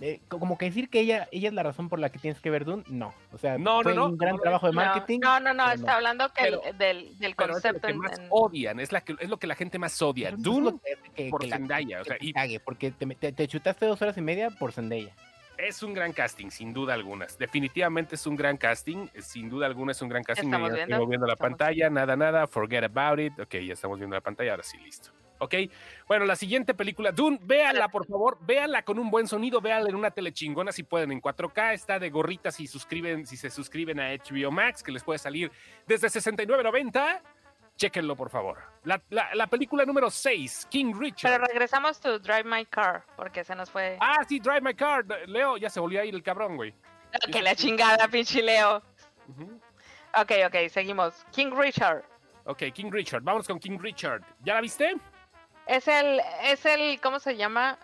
eh, co- como que decir que ella, ella es la razón por la que tienes que ver Dune, no. O sea, No, no, fue no, un gran no, no, trabajo de marketing. No, no, no, está hablando que el- Pero- del, del Pero es lo concepto que en- más en- odian, es, la que, es lo que la gente más odia. Dune que hace que- por que Zendaya, o sea, y porque te, te- te chutaste dos horas y media por Zendaya. Es un gran casting, sin duda alguna. Definitivamente es un gran casting, sin duda alguna es un gran casting. Estamos viendo, estoy viendo la estamos pantalla, nada, nada, forget about it. Ok, ya estamos viendo la pantalla, ahora sí, listo. Ok, bueno, la siguiente película, Dune, véanla por favor, véanla con un buen sonido, véanla en una tele chingona si pueden, en 4K, está de gorritas si suscriben, si se suscriben a HBO Max, que les puede salir desde 69.90. Chéquenlo, por favor. La, la- la película número 6, King Richard. Pero regresamos to Drive My Car, porque se nos fue. Ah, sí, Drive My Car. Leo, ya se volvió a ir el cabrón, güey. que la chingada, pinche Leo. Ok, ok, seguimos. King Richard. Ok, King Richard. Vamos con King Richard. ¿Ya la viste? Es el, es el, ¿cómo se llama?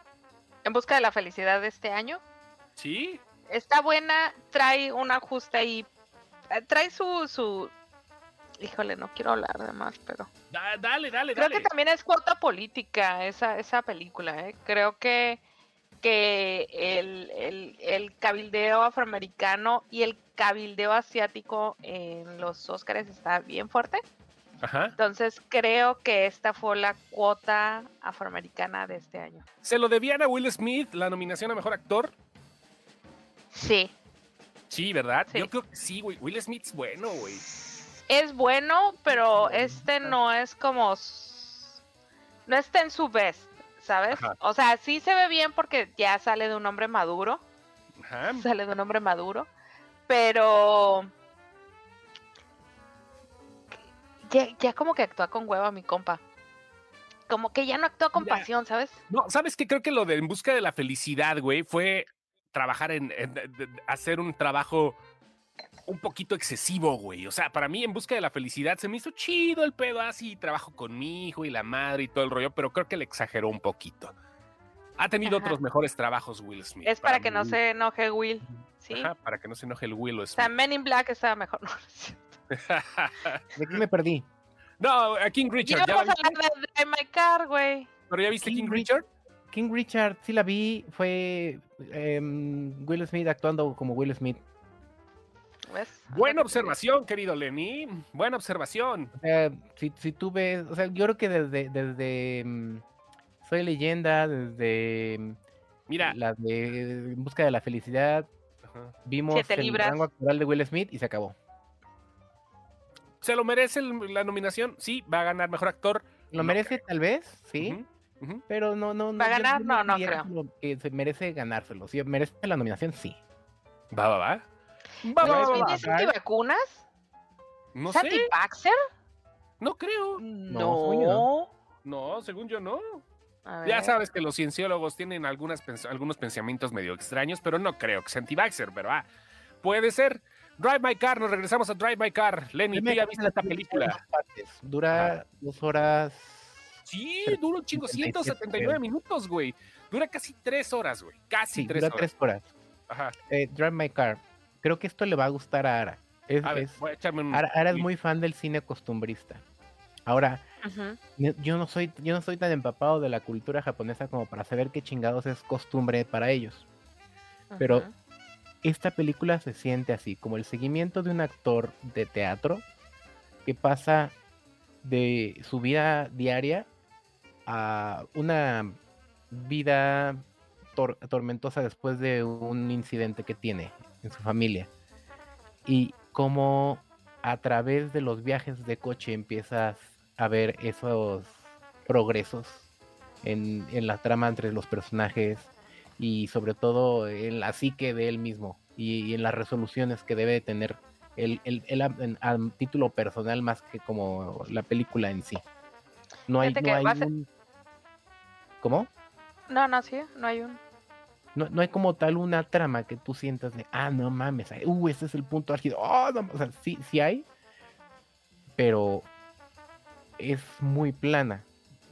En busca de la felicidad de este año. Sí. Está buena, trae un ajuste ahí. eh, Trae su, su. Híjole, no quiero hablar de más, pero. Da- dale, dale, Creo dale. que también es cuota política esa, esa película, ¿eh? Creo que, que el, el- el cabildeo afroamericano y el cabildeo asiático en los Oscars está bien fuerte. Ajá. Entonces creo que esta fue la cuota afroamericana de este año. ¿Se lo debían a Will Smith la nominación a mejor actor? Sí, Sí, ¿verdad? Sí. Yo creo que sí, güey. Will Smith es bueno, güey. Es bueno, pero este no es como... No está en su best, ¿sabes? Ajá. O sea, sí se ve bien porque ya sale de un hombre maduro. Ajá. sale de un hombre maduro, pero ya, ya como que actúa con hueva mi compa. Como que ya no actúa con Mira. pasión, ¿sabes? No, ¿sabes qué? Creo que lo de En Busca de la Felicidad, güey, fue trabajar en, hacer un trabajo un poquito excesivo, güey. O sea, para mí En Busca de la Felicidad se me hizo chido el pedo así, trabajo con mi hijo y la madre y todo el rollo, pero creo que le exageró un poquito. Ha tenido Ajá. otros mejores trabajos Will Smith. Es para que no se enoje Will, ¿sí? Ajá, para que no se enoje el Will O Smith. sea, Men in Black estaba mejor. No. ¿De qué me perdí? no, a King Richard, Ya ¿ya la vamos a hablar de Drive My Car, güey. ¿Pero ya viste King King Rich- Richard? King Richard, sí la vi, fue em, Will Smith actuando como Will Smith. Buena que- observación, querido Lenny. Buena observación. O sea, si, si tú ves, o sea, yo creo que desde, desde mm, Soy Leyenda, desde mm, Mira, la de En Busca de la Felicidad, ajá. vimos Siete el libras. rango actoral de Will Smith y se acabó. ¿se lo merece el- la nominación? Sí, va a ganar mejor actor. Lo No merece tal vez, sí, pero no, no, no. ¿Va a ganar? No, no creo. Que se merece ganárselo. Si merece la nominación, sí. Va, va, va. Va, ¿Will va, va, Smith va. es antivacunas? No ¿Es sé, anti-vaxxer? no creo. según yo No, según yo no. Ya sabes que los cienciólogos tienen algunas, pens- algunos pensamientos medio extraños, pero no creo que sea anti-vaxxer, pero ah, Puede ser. Drive My Car, nos regresamos a Drive My Car. Lenny, ¿tú ya viste esta película en película? dos. Dura horas. Sí, dura un chingo, 77 179 minutos, güey. Dura casi tres horas, güey. Casi Sí, tres dura horas. tres horas. Ajá. Eh, Drive My Car. Creo que esto le va a gustar a Ara. Es, A ver, es- voy a echarme un. Ara, Ara es muy fan del cine costumbrista. Ahora, yo no soy, yo no soy tan empapado de la cultura japonesa como para saber qué chingados es costumbre para ellos. Pero esta película se siente así, como el seguimiento de un actor de teatro que pasa de su vida diaria a una vida tor- tormentosa después de un incidente que tiene en su familia. Y cómo a través de los viajes de coche empiezas a ver esos progresos en, en la trama entre los personajes y sobre todo en la psique de él mismo y, y en las resoluciones que debe de tener él, él- él a, título personal más que como la película en sí. No hay, no hay un... ¿Cómo? No, no, sí, no hay un. No, no hay como tal una trama que tú sientas de, ah, no mames, uh, ese es el punto álgido. Oh, no, o sea, sí, sí hay, pero es muy plana.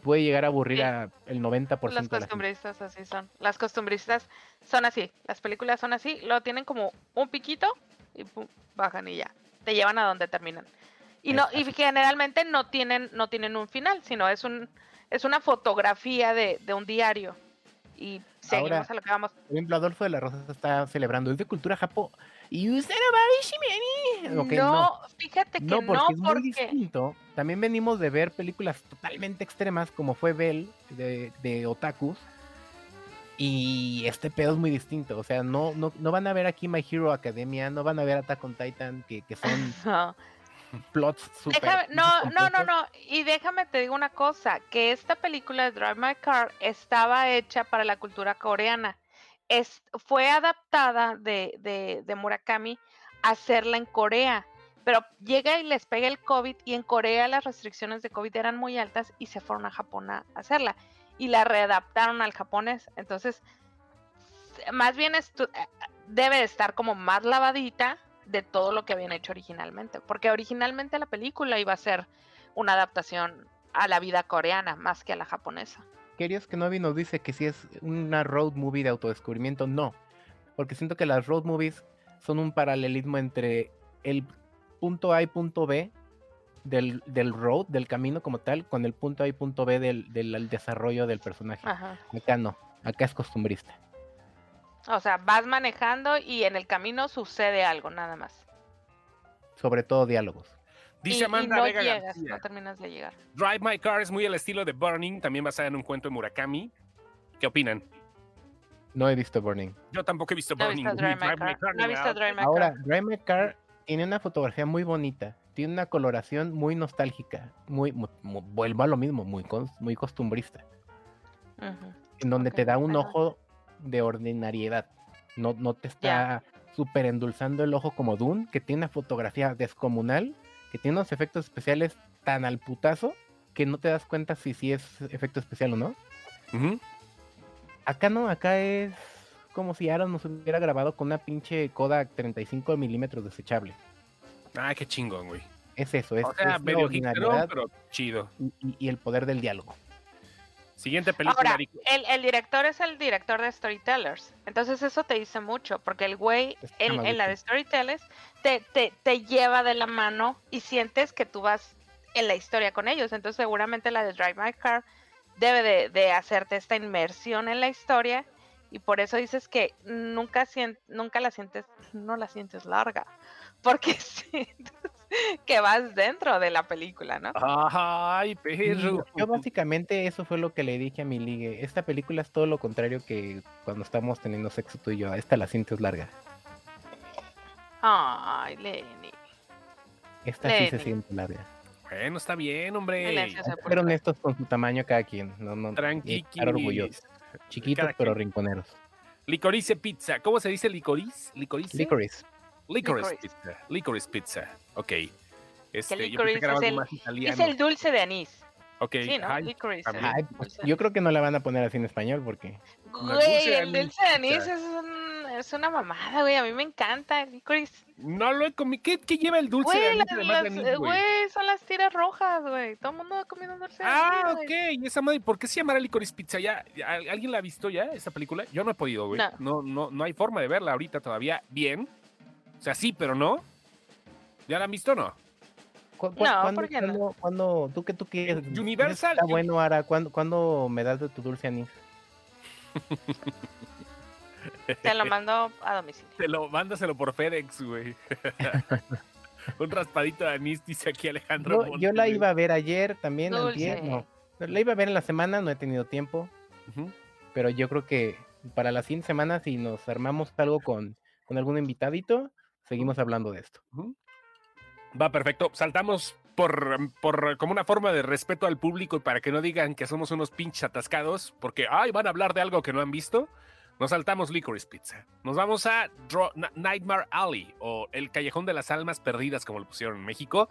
Puede llegar a aburrir Sí. a el 90% Las la costumbristas así son. Las costumbristas son así. Las películas son así. Lo tienen como un piquito y pum, bajan y ya. Te llevan a donde terminan. Y no y generalmente no tienen no tienen un final, sino es un es una fotografía de, de un diario. Y seguimos Ahora- a lo que vamos. Por ejemplo, Adolfo de la Rosa está celebrando, es de cultura japo. Y usted no va a ver Ok, no, fíjate que No, no, porque es muy distinto. También venimos de ver películas totalmente extremas, como fue Bell de, de Otakus. Y este pedo es muy distinto. O sea, no, no, no van a ver aquí My Hero Academia, no van a ver Attack on Titan, que, que son No. Plots super. Déjame- no, no, no, no. Y déjame te digo una cosa, que esta película de Drive My Car estaba hecha para la cultura coreana. Es, fue adaptada de, de, de Murakami a hacerla en Corea. Pero llega y les pega el COVID y en Corea las restricciones de COVID eran muy altas y se fueron a Japón a hacerla. Y la readaptaron al japonés. Entonces, más bien eh, debe de estar como más lavadita de todo lo que habían hecho originalmente, porque originalmente la película iba a ser una adaptación a la vida coreana más que a la japonesa. Queridos que Novi nos dice que si es una road movie de autodescubrimiento, no. Porque siento que las road movies son un paralelismo entre el punto A y punto B del, del road, del camino como tal, con el punto A y punto B del, del desarrollo del personaje. Ajá. Acá no, acá es costumbrista. O sea, vas manejando y en el camino sucede algo, nada más. Sobre todo diálogos. Dice y, y Amanda no Vega llegas, García, no terminas de llegar. Drive My Car es muy el estilo de Burning, también basada en un cuento de Murakami. ¿Qué opinan? No he visto Burning. Yo tampoco he visto No he Burning. visto Drive My Car. No he ni visto nada. Drive My Ahora. Drive My Car tiene una fotografía muy bonita. Tiene una coloración muy nostálgica. Muy, mu- mu- vuelvo a lo mismo, muy, muy costumbrista. En donde te da un ojo de ordinariedad. No, no te está súper endulzando el ojo como Dune, que tiene una fotografía descomunal, que tiene unos efectos especiales tan al putazo que no te das cuenta si, si es efecto especial o no. Acá no, acá es como si Aaron nos hubiera grabado con una pinche Kodak 35 milímetros desechable. Ah, qué chingón, güey. Es eso, es, O sea, es medio pero chido. y el poder del diálogo. Siguiente película. Ahora, el, el director es el director de Storytellers. Entonces eso te dice mucho, porque el güey en, en la de Storytellers te, te, te lleva de la mano y sientes que tú vas en la historia con ellos. Entonces seguramente la de Drive My Car debe de, de hacerte esta inmersión en la historia y por eso dices que nunca, nunca la sientes, no la sientes larga, porque sientes que vas dentro de la película, ¿no? Ay, perro. Yo básicamente eso fue lo que le dije a mi ligue. Esta película es todo lo contrario que cuando estamos teniendo sexo tú y yo. Esta la sientes larga. Ay, Lenny. Esta sí se siente larga. Bueno, está bien, hombre. Ser honestos con su tamaño cada quien. No, no, orgullosos. Chiquitos Cada pero quien. rinconeros. Licorice pizza. ¿Cómo se dice licorice? Licorice. Licorice. Licorice Licorice. pizza. Licorice pizza. Ok. Este, yo licorice pensé que era es el- más italiano. Es el dulce de anís. Ok. Sí, ¿no? ay, Ay, pues, yo creo que no la van a poner así en español porque dulce Güey, de el anís dulce de anís es un, es una mamada, güey. A mí me encanta el licorice. No lo he comido. ¿Qué, qué lleva el dulce? de Güey, anís, las- además de las- anís, güey? güey, son las tiras rojas, güey. Todo el mundo ha comido dulce de Ah, anís, ok. güey. ¿Y esa madre? ¿Por qué se llamará Licorice Pizza? ¿Ya, ya- ¿Alguien la ha visto ya, esa película? Yo no he podido, güey. No. No. No, no, hay forma de verla ahorita todavía bien. O sea, sí, pero no. ¿Ya la han visto o no? ¿Cu- cu- No, cuándo- ¿por qué no? cuándo- tú que tú quieres? Universal, Está bueno, Ara. ¿Cuándo, cuándo me das de tu dulce anís? Te lo mando a domicilio. Te lo, mándaselo por FedEx, güey. Un raspadito de anís, dice aquí Alejandro. Yo, yo la iba a ver ayer también, antier, no. La iba a ver en la semana, no he tenido tiempo, pero yo creo que para la siguiente semana, si nos armamos algo con, con algún invitadito, seguimos hablando de esto. Va, perfecto. Saltamos por, por como una forma de respeto al público y para que no digan que somos unos pinches atascados, porque ay, van a hablar de algo que no han visto. Nos saltamos Licorice Pizza. Nos vamos a Nightmare Alley o El Callejón de las Almas Perdidas, como lo pusieron en México.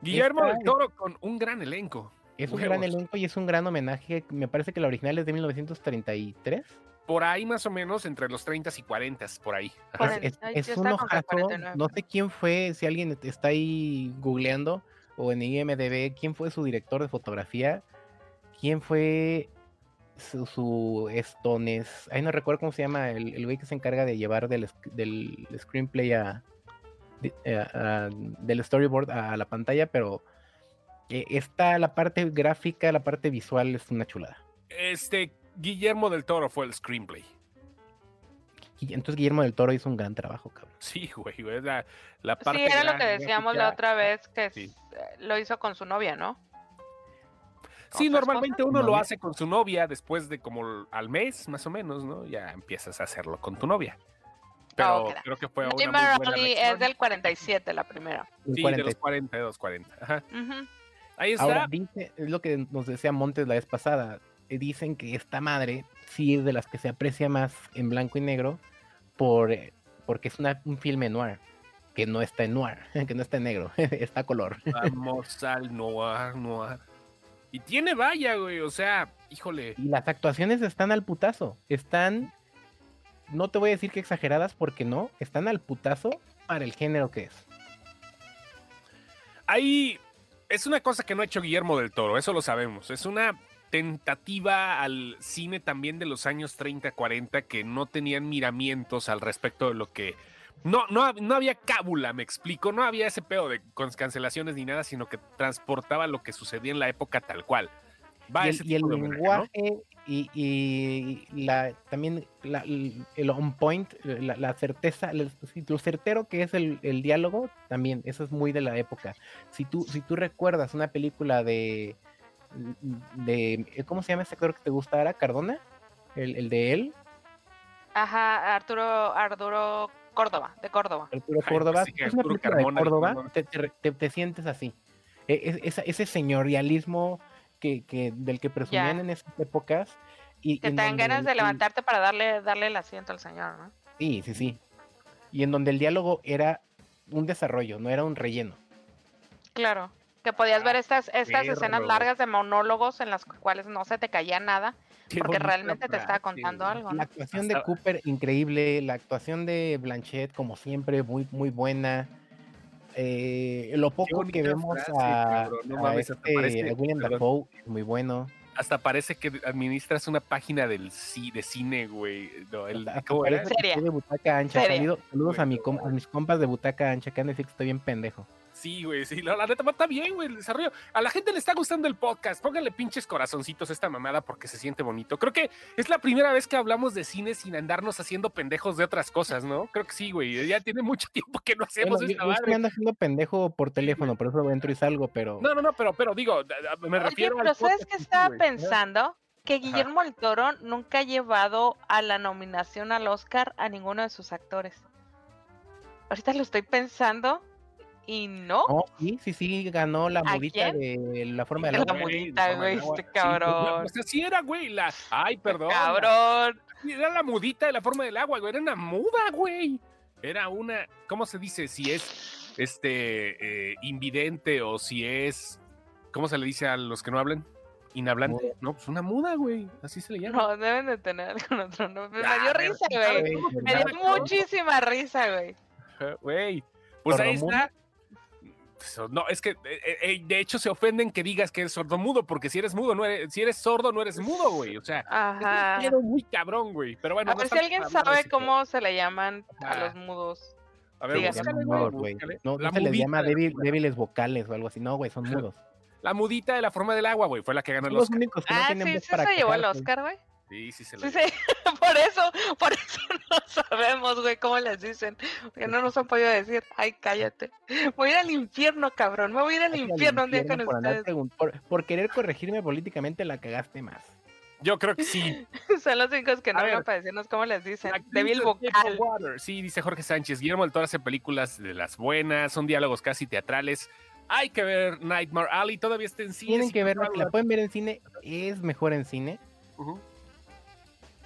Guillermo del Toro con un gran elenco. Es un gran elenco y es un gran homenaje. Me parece que la original es de 1933. Por ahí más o menos entre los 30 y 40, por ahí. Es, un ojazo. 49. No sé quién fue, si alguien está ahí googleando o en IMDB, quién fue su director de fotografía, quién fue su, su estones. Ahí no recuerdo cómo se llama el, el güey que se encarga de llevar del, del screenplay a, de- eh, a- del storyboard a la pantalla, pero eh, está la parte gráfica, la parte visual es una chulada. Este, Guillermo del Toro fue el screenplay. Y entonces Guillermo del Toro hizo un gran trabajo, cabrón. Sí, güey, güey, es la, la parte Sí, era lo que decíamos la otra vez, que Sí. eh, lo hizo con su novia, ¿no? Sí, ¿Con su normalmente uno lo hace con su novia después de como al mes, más o menos, ¿no? Ya empiezas a hacerlo con tu novia. Pero ok. creo que fue una muy Nightmare buena es del 47, la primera. Sí, 40. de los 42, 40. Ajá. Ujú. Ahí está. Ahora dice, es lo que nos decía Montes la vez pasada, dicen que esta madre sí es de las que se aprecia más en blanco y negro por, eh, porque es una, un filme noir, que no está en noir, que no está en negro, está a color. Vamos al noir, noir. Y tiene vaya, güey, o sea, híjole. Y las actuaciones están al putazo, están, no te voy a decir que exageradas porque no, están al putazo para el género que es. Ahí es una cosa que no ha hecho Guillermo del Toro, eso lo sabemos. Es una tentativa al cine también de los años 30, 40 que no tenían miramientos al respecto de lo que... No, no, no había cábula, me explico, no había ese pedo de cancelaciones ni nada, sino que transportaba lo que sucedía en la época tal cual. Va y ese el, y el lenguaje y, y la, también la- el on point, la, la certeza, el- lo certero que es el, el diálogo, también, eso es muy de la época. Si tú, si tú recuerdas una película de, de ¿cómo se llama ese actor que te gusta ahora? ¿Cardona? El, el de él, Ajá, Arturo, Arturo Córdoba, de Córdoba. Arturo Ay, Córdoba. pues sí, es una Arturo película de Carmona, Córdoba, te, te- te- te sientes así. E- e- esa- ese señorialismo que, que, del que presumían Ya. en esas épocas. Y Que te dan ganas de levantarte para darle, darle el asiento al señor, ¿no? Sí, sí, sí. Y en donde el diálogo era un desarrollo, no era un relleno. Claro. Que podías ver estas, estas perro. escenas largas de monólogos en las cuales no se te caía nada, Qué porque realmente te estaba contando algo, La ¿no? actuación de Cooper, increíble. La actuación de Blanchett, como siempre, muy, muy buena. Eh, lo poco que vemos frase, a, cabrón, no a mames, hasta este- parece- a William. Dafoe es muy bueno. Hasta parece que administras una página del ci- de cine, güey. No, el- Hasta ¿cómo era? de butaca ancha. Saludos a, mi a mis compas de butaca ancha, que han de decir que estoy bien pendejo. Sí, güey, sí, la, la neta está bien, güey, el desarrollo. A la gente le está gustando el podcast. Pónganle pinches corazoncitos a esta mamada porque se siente bonito. Creo que es la primera vez que hablamos de cine sin andarnos haciendo pendejos de otras cosas, ¿no? Creo que sí, güey. Ya tiene mucho tiempo que no hacemos Bueno, esta madre. ando haciendo pendejo por teléfono, por eso entro y salgo, pero No, no, no, pero, pero digo, me Oye, refiero pero al ¿sabes qué estaba güey. pensando? Que Guillermo del Toro nunca ha llevado a la nominación al Oscar a ninguno de sus actores. Ahorita lo estoy pensando y no. no, sí, sí, sí, ganó la ¿A mudita de la forma de la la de güey, este Sí, cabrón. pues así era, güey. La... Ay, perdón. la- Cabrón. Era la mudita de la forma del agua, güey. Era una muda, güey. Era una. ¿Cómo se dice? Si es este eh, invidente o si es. ¿Cómo se le dice a los que no hablan? Inhablante. Muda. No, pues una muda, güey. Así se le llama. No, deben de tener algún otro nombre. Me Ah, dio risa, sí güey. Me dio muchísima risa, güey. Güey. Pues ahí está. Pues, No, es que eh, eh, de hecho se ofenden que digas que eres sordomudo, porque si eres mudo, no eres, si eres sordo, no eres mudo, güey. O sea, es un muy cabrón, güey. Pero bueno, A no ver si alguien sabe cómo se le llaman a los mudos. A ver, búscale, güey, mudos, güey. búscale. No, no se les llama débil- débiles vocales o algo así. No, güey, son mudos. La mudita de la forma del agua, güey, fue la que ganó los Oscar. únicos que no Ah, tienen sí, voz sí para se llevó el. Oscar, güey. Sí, sí se lo Sí, sí. Por eso, por eso no sabemos, güey, cómo les dicen. Porque no nos han podido decir, ay, cállate. Voy a ir al infierno, cabrón. Me voy a ir al infierno un día con por, ustedes. por, por querer corregirme políticamente la cagaste más. Yo creo que sí. Son los únicos que no ver. para decirnos cómo les dicen. Débil de vocal. Sí, dice Jorge Sánchez. Guillermo del Toro hace películas de las buenas, son diálogos casi teatrales. Hay que ver Nightmare Alley, todavía está en cine. Tienen que verla, la pueden ver en cine, es mejor en cine. Ujú.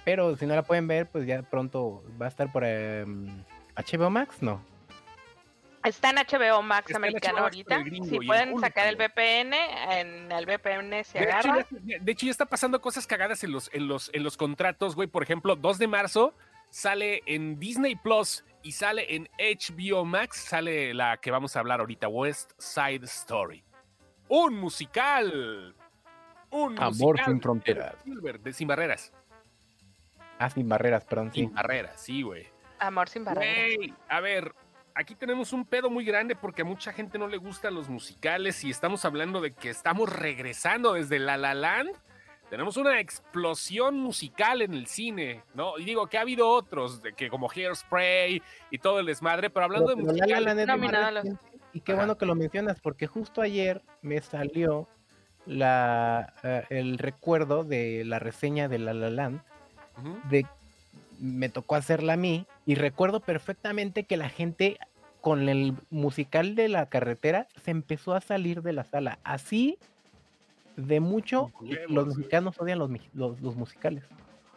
Pero si no la pueden ver, pues ya pronto va a estar por em, HBO Max, ¿no? Está en HBO Max Está americano HBO Max por ahorita. gringo Si pueden sacar el. VPN, en el VPN se De hecho, agarra. ya, de hecho, ya está pasando cosas cagadas en los, en los, en los contratos, güey. Por ejemplo, 2 de marzo sale en Disney Plus y sale en HBO Max, sale la que vamos a hablar ahorita, West Side Story. Un musical. Un Amor musical sin de fronteras. De Sin Barreras. Ah, sin barreras, perdón, sí. Sin Barreras, sí, güey. Amor sin barreras. Güey, a ver, aquí tenemos un pedo muy grande porque a mucha gente no le gustan los musicales y estamos hablando de que estamos regresando desde La La Land. Tenemos una explosión musical en el cine, ¿no? Y digo que ha habido otros, de que como Hairspray y todo el desmadre, pero hablando Pero- de pero La La musicales, los- Y qué Ajá. bueno que lo mencionas, porque justo ayer me salió la, eh, el recuerdo de la reseña de La La Land, De me tocó hacerla a mí, y recuerdo perfectamente que la gente con el musical de la carretera se empezó a salir de la sala. Así de mucho los güey. mexicanos odian los, mi- los, los musicales.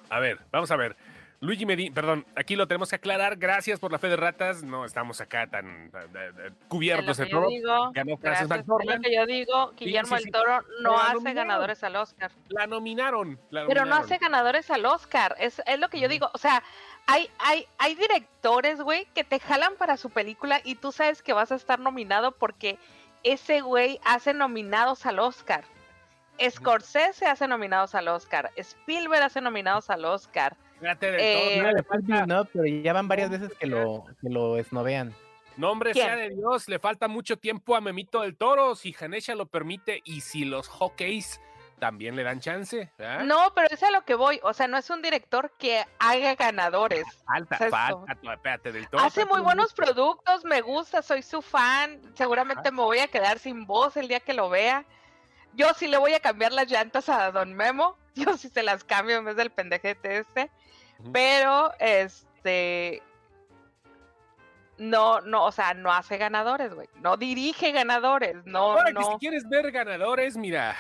A ver, vamos a ver. Luigi Medina, perdón, aquí lo tenemos que aclarar. Gracias por la fe de ratas. No estamos acá tan, tan- tan- tan Es cubiertos de todo. Ganó Frances Gracias. Es lo McDormand. que yo digo. Guillermo sí, Toro no la hace nominaron. ganadores al Oscar. La nominaron. la Pero no nominaron. hace ganadores al Oscar. Es, es lo que yo digo. O sea, hay, hay, hay directores, güey, que te jalan para su película y tú sabes que vas a estar nominado porque ese güey hace nominados al Oscar. Scorsese hace nominados al Oscar. Spielberg hace nominados al Oscar. Fíjate del Eh, todo, no le falta- no, pero ya van varias veces que lo, que lo esnovean. Nombre ¿Quién? sea de Dios, le falta mucho tiempo a Memito del Toro, si Janesha lo permite y si los hockeys también le dan chance. ¿verdad? No, pero es a lo que voy. O sea, no es un director que haga ganadores. falta, o sea, falta, no, espérate, del Toro. Hace muy buenos productos, me gusta, soy su fan. Seguramente me voy a quedar sin voz el día que lo vea. Yo sí le voy a cambiar las llantas a Don Memo. Yo sí se las cambio en vez del pendejete este. Pero, este. No, no, o sea, no hace ganadores, güey. No dirige ganadores. No, Ahora que si quieres ver ganadores, mira,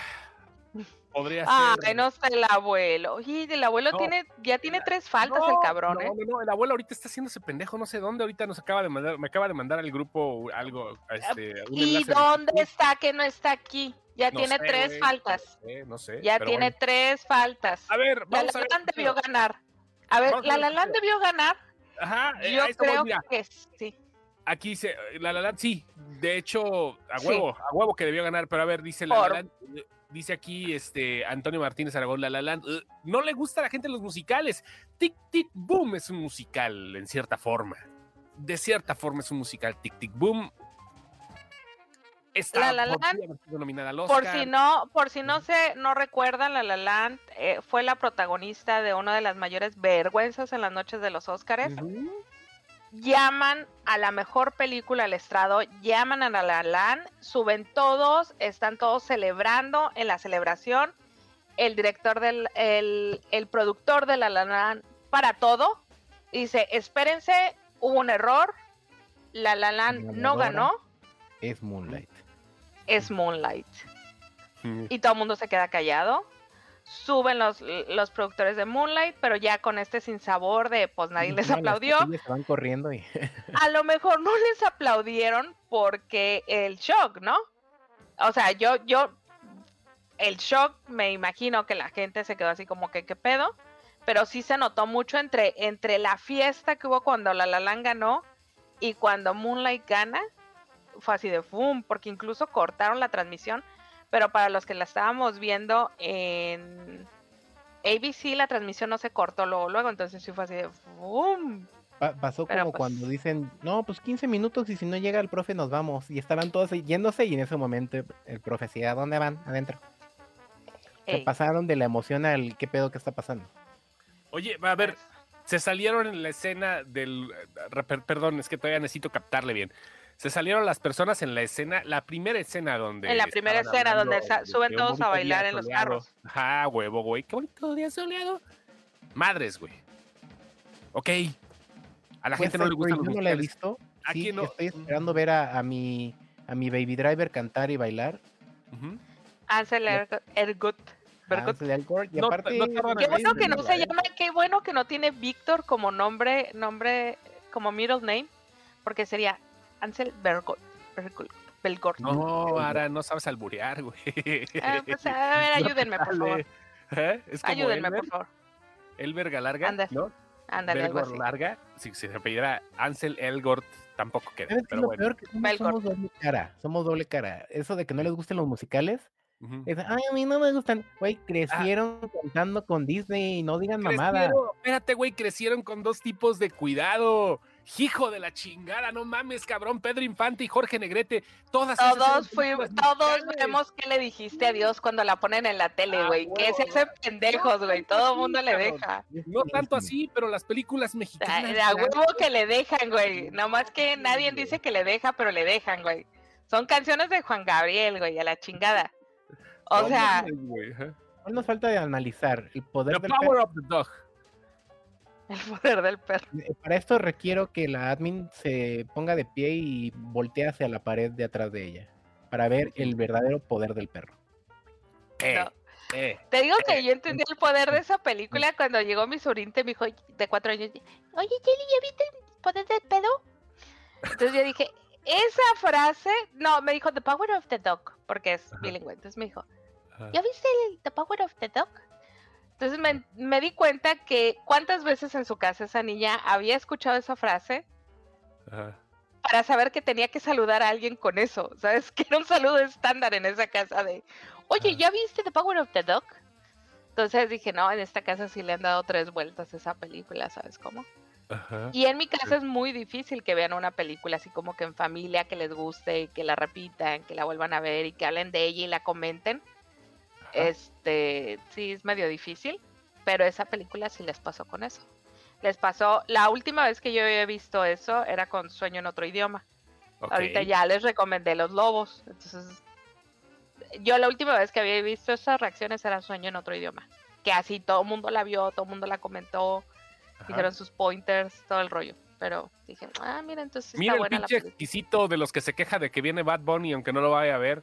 podría Ay, ser. no está el abuelo. Oye, el abuelo No, tiene, ya tiene la- tres faltas No, el cabrón, no, ¿eh? no, no, el abuelo ahorita está haciéndose pendejo, no sé dónde, ahorita nos acaba de mandar, me acaba de mandar al grupo algo, este, un ¿Y de dónde está que no está aquí? Ya No tiene sé, tres faltas. No sé, no sé, Ya tiene bueno. tres faltas. A ver, La vamos a La ver. Land debió ganar. A ver, Vamos a La ver La Land primero. debió ganar. Ajá, eh, Yo a voy, creo que sí. Aquí dice, La La Land, sí, de hecho, a Sí. huevo, a huevo que debió ganar, pero a ver, dice La Por- La Land, eh, dice aquí este Antonio Martínez Aragón, La La Land, eh, no le gusta a la gente los musicales. Tic Tic Boom es un musical, en cierta forma. De cierta forma es un musical, Tic Tic Boom. Está La La Land, nominada al Por si no, por si no se no recuerdan, La La Land eh, fue la protagonista de una de las mayores vergüenzas en las noches de los Óscares. Ujú. Llaman a la mejor película al estrado, llaman a La La Land, suben todos, están todos celebrando en la celebración. El director del, el, el productor de La La Land para todo dice, espérense, hubo un error, La La Land no ganó, Es Moonlight. Es Moonlight. y todo el mundo se queda callado. Suben los, los productores de Moonlight, pero ya con este sinsabor de pues nadie les aplaudió. Se van corriendo y A lo mejor no les aplaudieron porque el shock, ¿no? O sea, yo, yo, el shock, me imagino que la gente se quedó así como que, ¿qué pedo? Pero sí se notó mucho entre, entre la fiesta que hubo cuando La La Land ganó y cuando Moonlight gana. Fue así de boom, porque incluso cortaron la transmisión. Pero para los que la estábamos viendo en ABC, la transmisión no se cortó luego, luego. Entonces sí fue así de boom. Pa- pasó Pero, como pues- cuando dicen, no, pues 15 minutos y si no llega el profe nos vamos. Y estaban todos yéndose y en ese momento el profe decía, ¿a dónde van? Adentro. Se pasaron de la emoción al qué pedo que está pasando. Oye, a ver, se salieron en la escena del. per- Perdón, es que todavía necesito captarle bien. Se salieron las personas en la escena, la primera escena donde. En la primera escena donde hablando sa- de- suben de todos a bailar en los carros. Ajá, huevo, güey. Qué bonito día soleado. Madres, güey. Ok. A la gente no le Story, Yo no la he visto. ¿A Sí, no? estoy esperando ver a, a mi a mi Baby Driver cantar y bailar. Ansel Ergo- Ergut. Bergut. Ansel Elgort, Y aparte, no Qué en bueno que no ¿no? se llama, qué bueno que no tiene Víctor como nombre, nombre, como middle name, porque sería Ansel Bergot. Belgort. No, Ara, no sabes alburear, güey. Ah, pues, a ver, ayúdenme, por favor. ¿Eh? Es como Ayúdenme, Elber, por favor. Elber Galarga, Anda, ¿no? Ándale, algo Belgor así. Larga. Si se apellidara Ansel Elgort, tampoco queda. ¿sabes qué es Pero lo bueno. peor? Que somos, Belgort. somos doble cara. Somos doble cara. Eso de que no les gusten los musicales. Es, Ay, a mí no me gustan. Ah. Güey, crecieron cantando con Disney y no digan mamada. Espérate, güey, crecieron con dos tipos de cuidado. Hijo de la chingada, no mames, cabrón. Pedro Infante y Jorge Negrete, todas esas Todos fuimos, todos vemos que le dijiste a Dios cuando la ponen en la tele, Ah, güey. que se hacen pendejos, No güey. Todo el mundo le cabrón. deja. No tanto así, pero las películas mexicanas. a huevo que le dejan, güey. Nomás que nadie dice que le deja, pero le dejan, güey. Son canciones de Juan Gabriel, güey, a la chingada. O No sea. Hoy nos falta de analizar el poder The del Power perro. of the Dog. El poder del perro. Eh, Para esto requiero que la admin se ponga de pie y voltee hacia la pared de atrás de ella para ver el verdadero poder del perro. Eh, No. eh. Te digo que yo entendí el poder de esa película cuando llegó mi sobrinita y me dijo de cuatro años, oye Jelly, ¿ya viste el poder del pedo? Entonces yo dije, esa frase, no, me dijo The Power of the Dog, porque es Ajá. bilingüe, entonces me dijo. ¿ya viste el The Power of the Dog? Entonces me, me di cuenta que cuántas veces en su casa esa niña había escuchado esa frase Ajá. para saber que tenía que saludar a alguien con eso, ¿sabes? Que era un saludo estándar en esa casa de, oye, Ajá. ¿ya viste The Power of the Dog? Entonces dije, no, en esta casa sí le han dado tres vueltas a esa película, ¿sabes cómo? Ajá. Y en mi casa es muy difícil que vean una película así como que en familia, que les guste, y que la repitan, que la vuelvan a ver y que hablen de ella y la comenten. Este, sí, es medio difícil, pero esa película sí les pasó con eso. Les pasó, la última vez que yo había visto eso era con Sueño en otro idioma. Ahorita ya les recomendé Los Lobos. Entonces, yo la última vez que había visto esas reacciones era Sueño en otro idioma. Que así todo el mundo la vio, todo el mundo la comentó, Ajá. dijeron sus pointers, todo el rollo. Pero dije, ah, mira, entonces Mira está el buena la pinche película. exquisito de los que se queja de que viene Bad Bunny, aunque no lo vaya a ver.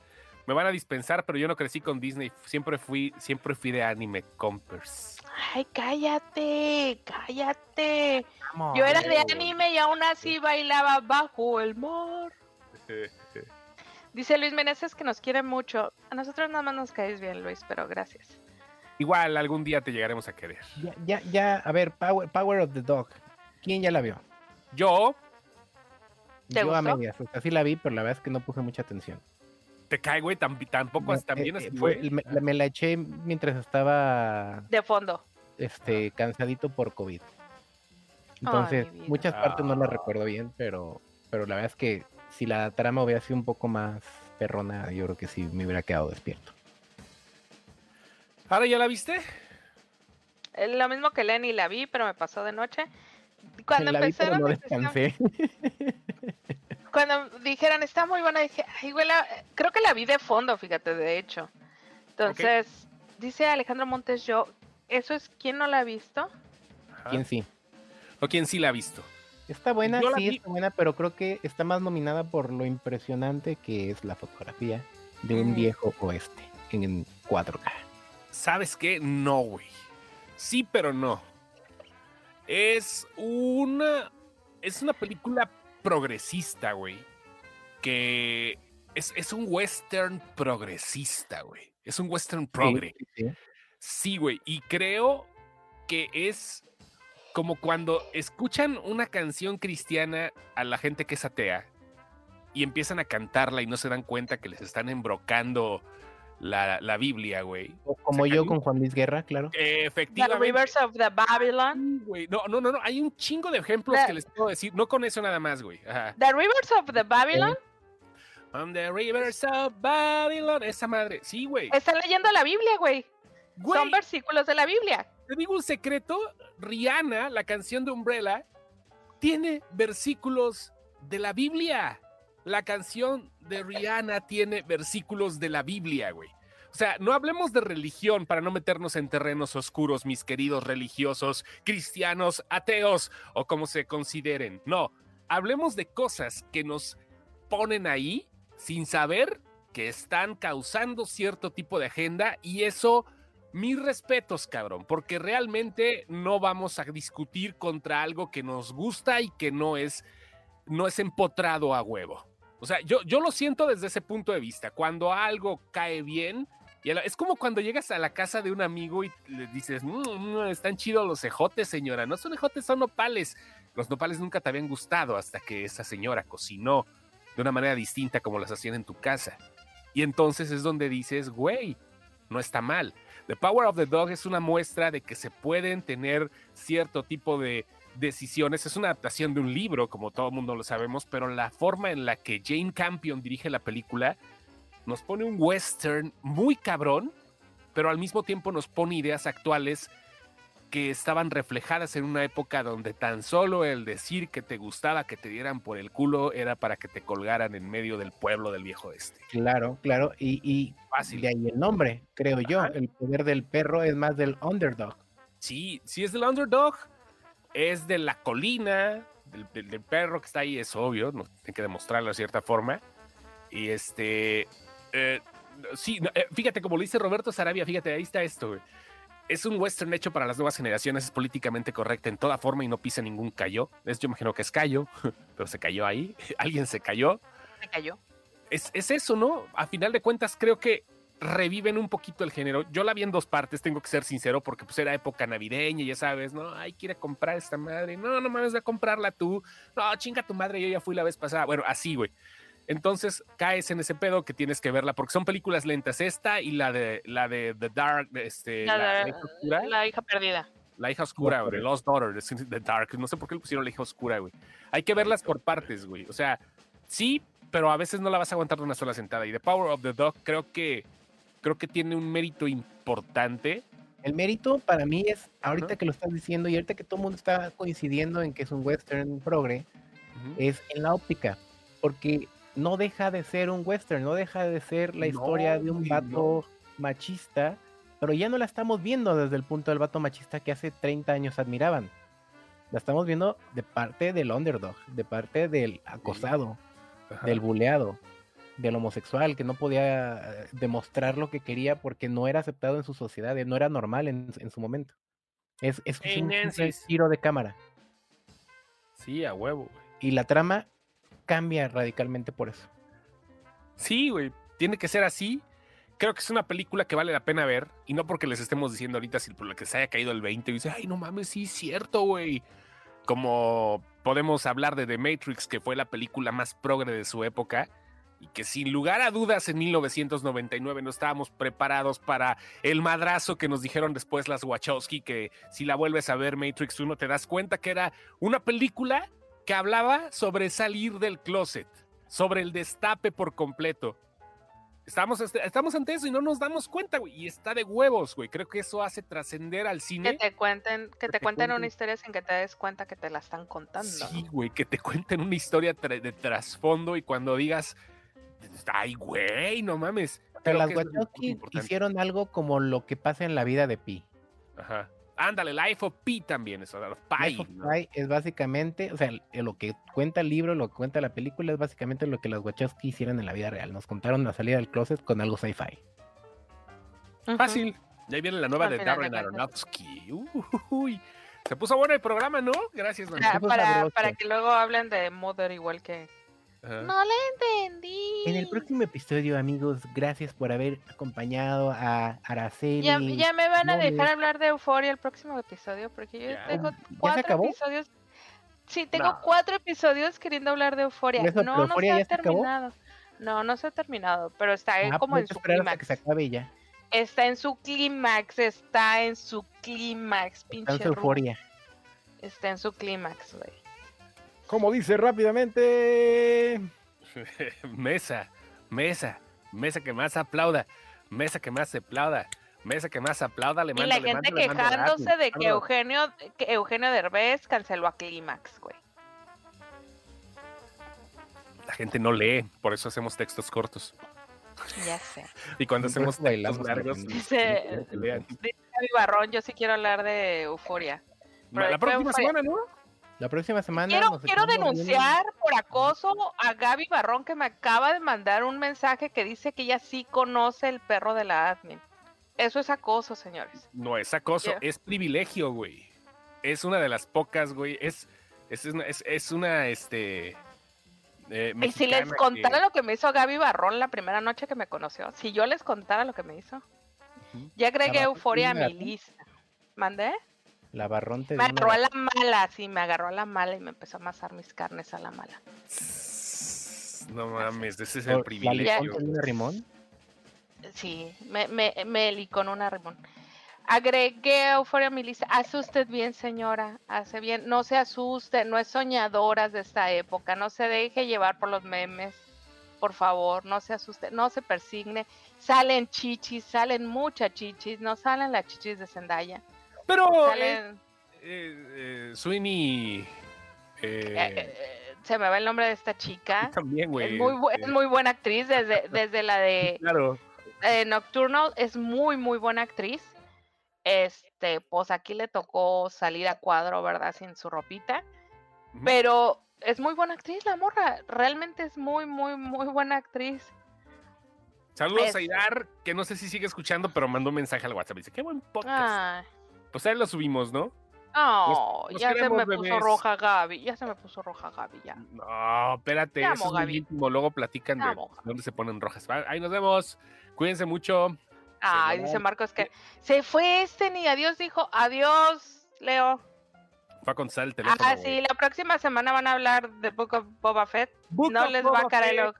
Me van a dispensar, pero yo no crecí con Disney. Siempre fui, siempre fui de anime compers. Ay, cállate, cállate. Yo era de anime y aún así bailaba bajo el mar. Dice Luis Meneses que nos quiere mucho. A nosotros nada más nos caes bien, Luis, pero gracias. Igual algún día te llegaremos a querer. Ya, ya, ya, a ver, Power, Power of the Dog. ¿Quién ya la vio? Yo, ¿Te Yo a medias, o sea, sí la vi, pero la verdad es que no puse mucha atención. Te cae, güey, tam- tampoco No, también eh, así eh, fue. me, la- me la eché mientras estaba De fondo. este, cansadito por COVID. Entonces, muchas partes no las Ah. recuerdo bien, pero, pero la verdad es que si la trama hubiera sido un poco más perrona, yo creo que sí me hubiera quedado despierto. ¿Ahora ya la viste? Es lo mismo que Lenny la vi, pero me pasó de noche. Cuando la vi, empecé pero la no descansé. cuando dijeron está muy buena, dije, ay, güey, la- creo que la vi de fondo, fíjate, de hecho. Entonces, dice Alejandro Montes, yo, ¿eso es quién no la ha visto? Ajá. ¿Quién sí? ¿O quién sí la ha visto? Está buena, Yo sí está buena, pero creo que está más nominada por lo impresionante que es la fotografía de un Mm. viejo oeste en 4K. ¿Sabes qué? No, güey. Sí, pero no. Es una. Es una película progresista, güey. Que es, es un western progresista, güey. Es un western progre. Sí, sí, sí. Sí, güey. Y creo que es como cuando escuchan una canción cristiana a la gente que es atea y empiezan a cantarla y no se dan cuenta que les están embrocando la, la Biblia, güey. O como sea, yo con Juan Luis Guerra, claro. The Efectivamente. Rivers of the Babylon. Güey. No, no, no, no. Hay un chingo de ejemplos The- que les puedo decir. No con eso nada más, güey. Ajá. The Rivers of the Babylon. On the rivers of Babylon. Esa madre. Sí, güey. Está leyendo la Biblia. Güey, Son versículos de la Biblia. te digo un secreto. Rihanna, la canción de Umbrella, tiene versículos de la Biblia. La canción de Rihanna tiene versículos de la Biblia, güey. O sea, no hablemos de religión para no meternos en terrenos oscuros, mis queridos religiosos, cristianos, ateos o como se consideren. No, hablemos de cosas que nos ponen ahí sin saber que están causando cierto tipo de agenda y eso, mis respetos, cabrón, porque realmente no vamos a discutir contra algo que nos gusta y que no es, no es empotrado a huevo. O sea, yo, yo lo siento desde ese punto de vista. Cuando algo cae bien, es como cuando llegas a la casa de un amigo y le dices, "Mm, mm, están chidos los ejotes, señora. No son ejotes, son nopales. Los nopales nunca te habían gustado hasta que esa señora cocinó de una manera distinta como las hacían en tu casa. Y entonces es donde dices, güey, no está mal. The Power of the Dog es una muestra de que se pueden tener cierto tipo de decisiones. Es una adaptación de un libro, como todo el mundo lo sabemos, pero la forma en la que Jane Campion dirige la película nos pone un western muy cabrón, pero al mismo tiempo nos pone ideas actuales que estaban reflejadas en una época donde tan solo el decir que te gustaba que te dieran por el culo era para que te colgaran en medio del pueblo del viejo este. Claro, claro. Y, y Fácil. de ahí el nombre, creo yo. El poder del perro es más del underdog. Sí, sí es del underdog, es de la colina, del, del- del perro que está ahí, es obvio, no hay que demostrarlo de cierta forma. Y este, eh, sí, no, eh, fíjate, como lo dice Roberto Sarabia, fíjate, ahí está esto, güey. Es un western hecho para las nuevas generaciones, es políticamente correcta en toda forma y no pisa ningún callo. Es, yo imagino que es callo, pero se cayó ahí, alguien se cayó. Me cayó. es, es eso, ¿no? A final de cuentas, creo que reviven un poquito el género. Yo la vi en dos partes, tengo que ser sincero, porque pues era época navideña, ya sabes, ¿no? Ay, quiere comprar esta madre. No, no mames, voy a comprarla tú. No, chinga tu madre, yo ya fui la vez pasada. Bueno, así, güey. Entonces caes en ese pedo que tienes que verla, porque son películas lentas. Esta y la de la de The Dark, este, La, la, la de- hija oscura. la hija perdida. La hija oscura, güey. Lost Daughter, The Dark. No sé por qué le pusieron la hija oscura, güey. Hay que verlas por partes, güey. O sea, sí, pero a veces no la vas a aguantar de una sola sentada. Y The Power of the Dog creo que, creo que tiene un mérito importante. El mérito para mí es, ahorita que lo estás diciendo y ahorita que todo el mundo está coincidiendo en que es un western progre, Ujú. es en la óptica. Porque no deja de ser un western, no deja de ser la historia No, de un vato machista, pero ya no la estamos viendo desde el punto del vato machista que hace 30 años admiraban. La estamos viendo de parte del underdog, de parte del acosado, Ajá. del buleado, del homosexual que no podía eh, demostrar lo que quería porque no era aceptado en su sociedad, eh, no era normal en, en su momento. Es, es Hey, un Nancy's. tiro de cámara. Sí, a huevo, güey. Y la trama cambia radicalmente por eso. Sí, güey. Tiene que ser así. Creo que es una película que vale la pena ver. Y no porque les estemos diciendo ahorita, sino por lo que se haya caído el 20 y dice, ay, no mames, sí, es cierto, güey. Como podemos hablar de The Matrix, que fue la película más progre de su época. Y que sin lugar a dudas en 1999 no estábamos preparados para el madrazo que nos dijeron después las Wachowski, que si la vuelves a ver Matrix 1 te das cuenta que era una película que hablaba sobre salir del closet, sobre el destape por completo. Estamos, estamos ante eso y no nos damos cuenta, güey. Y está de huevos, güey. Creo que eso hace trascender al Que cine. te cuenten, que Que te te cuenten una historia sin que te des cuenta que te la están contando. Sí, güey, que te cuenten una historia tra- de trasfondo y cuando digas, ay, güey, no mames. Pero las Wachowski hicieron algo como lo que pasa en la vida de Pi. Ajá. Ándale, Life of Pi también, eso, of Pi. Life of ¿no? Pi es básicamente, o sea, lo que cuenta el libro, lo que cuenta la película es básicamente lo que las Wachowski hicieron en la vida real. Nos contaron la salida del closet con algo sci-fi. Fácil. Ya ahí viene la nueva Al de Darren. Aronofsky. Uy, se puso bueno el programa, ¿no? Gracias, Nancy. Para, para que luego hablen de Mother igual que Ajá. No le entendí. En el próximo episodio, amigos, gracias por haber acompañado a Araceli. Ya, ya me van a dejar hablar de Euforia el próximo episodio porque yo Ya. tengo ¿Ya se cuatro acabó? episodios. Sí, tengo No. cuatro episodios queriendo hablar de Euforia. Eso, no, no se ha se terminado. No, no se ha terminado, pero está Ah, como pues en su que clímax. se acabe ya. Está en su clímax, está en su clímax, Está pinche en su euforia. Está en su clímax, güey. Como dice rápidamente. mesa, mesa, mesa que más aplauda, mesa que más aplauda, mesa que más aplauda, le Y mando, la le gente mando, le mando quejándose de que. Eugenio, que Eugenio Derbez canceló a Clímax, güey. La gente no lee, por eso hacemos textos cortos. Ya sé. Y cuando hacemos textos bailamos largos, Dice-. Dice Barrón, yo sí quiero hablar de Euforia. Pero La próxima semana, ¿no? La próxima semana. Quiero, nos quiero bien- denunciar por acoso a Gaby Barrón que me acaba de mandar un mensaje que dice que ella sí conoce el perro de la admin. Eso es acoso, señores. No es acoso, es privilegio, güey. Es una de las pocas, güey. Es, es, una, es, es una, este... eh, Y si les contara que- lo que me hizo Gaby Barrón la primera noche que me conoció, si yo les contara lo que me hizo, ya agregué euforia a mi gato? lista. ¿Mandé? La barrón te Me agarró a la mala, sí, me agarró a la mala y me empezó a amasar mis carnes a la mala. No mames, ese es ¿La el privilegio. una rimón? Sí, me, me, me li con una rimón. Agregué euforia a mi lista. Hace usted bien, señora. Hace bien. No se asuste. No es soñadoras de esta época. No se deje llevar por los memes. Por favor, no se asuste. No se persigne. Salen chichis, salen muchas chichis. No salen las chichis de Zendaya. Pero eh, eh, Sweeney... eh, eh, se me va el nombre de esta chica. también, güey. Es muy, bu- es muy buena actriz. Desde, desde la de Claro. Nocturnal es muy, muy buena actriz. Este, pues aquí le tocó salir a cuadro, ¿verdad? Sin su ropita. Pero es muy buena actriz, la morra. Realmente es muy, muy, muy buena actriz. Saludos Es- a Idar, que no sé si sigue escuchando, pero mandó un mensaje al WhatsApp. Dice, qué buen podcast. Ah, Pues ahí lo subimos, ¿no? oh, los ya se me puso roja Gaby. Ya se me puso roja Gaby, ya. No, espérate, Te eso es muy Gaby. íntimo. Luego platican de amo, dónde se ponen rojas. Va, Ahí nos vemos. Cuídense mucho. Ay, va. dice Marcos que se fue este ni adiós, dijo. Adiós, Leo. Fue a contestar el teléfono. Ah, sí, la próxima semana van a hablar de Book of Boba Fett. Book No of les va a caer el.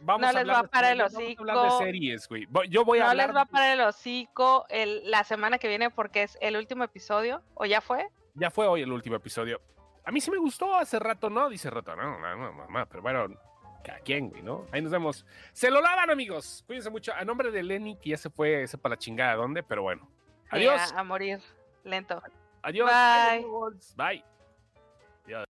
Vamos no a les va a de parar el series, vamos a hablar de hocico. series, güey. Voy- Yo voy a no hablar. les va a parar el hocico el, la semana que viene porque es el último episodio. ¿O ya fue? Ya fue hoy el último episodio. A mí sí me gustó hace rato, ¿no? Dice rato, no, no, no, mamá, pero bueno, cada quien, güey, ¿no? Ahí nos vemos. Se lo lavan, amigos. Cuídense mucho. A nombre de Lenny, que ya se fue, sepa la chingada dónde, pero bueno. Adiós. a- a morir lento. Adiós. Bye. Bye.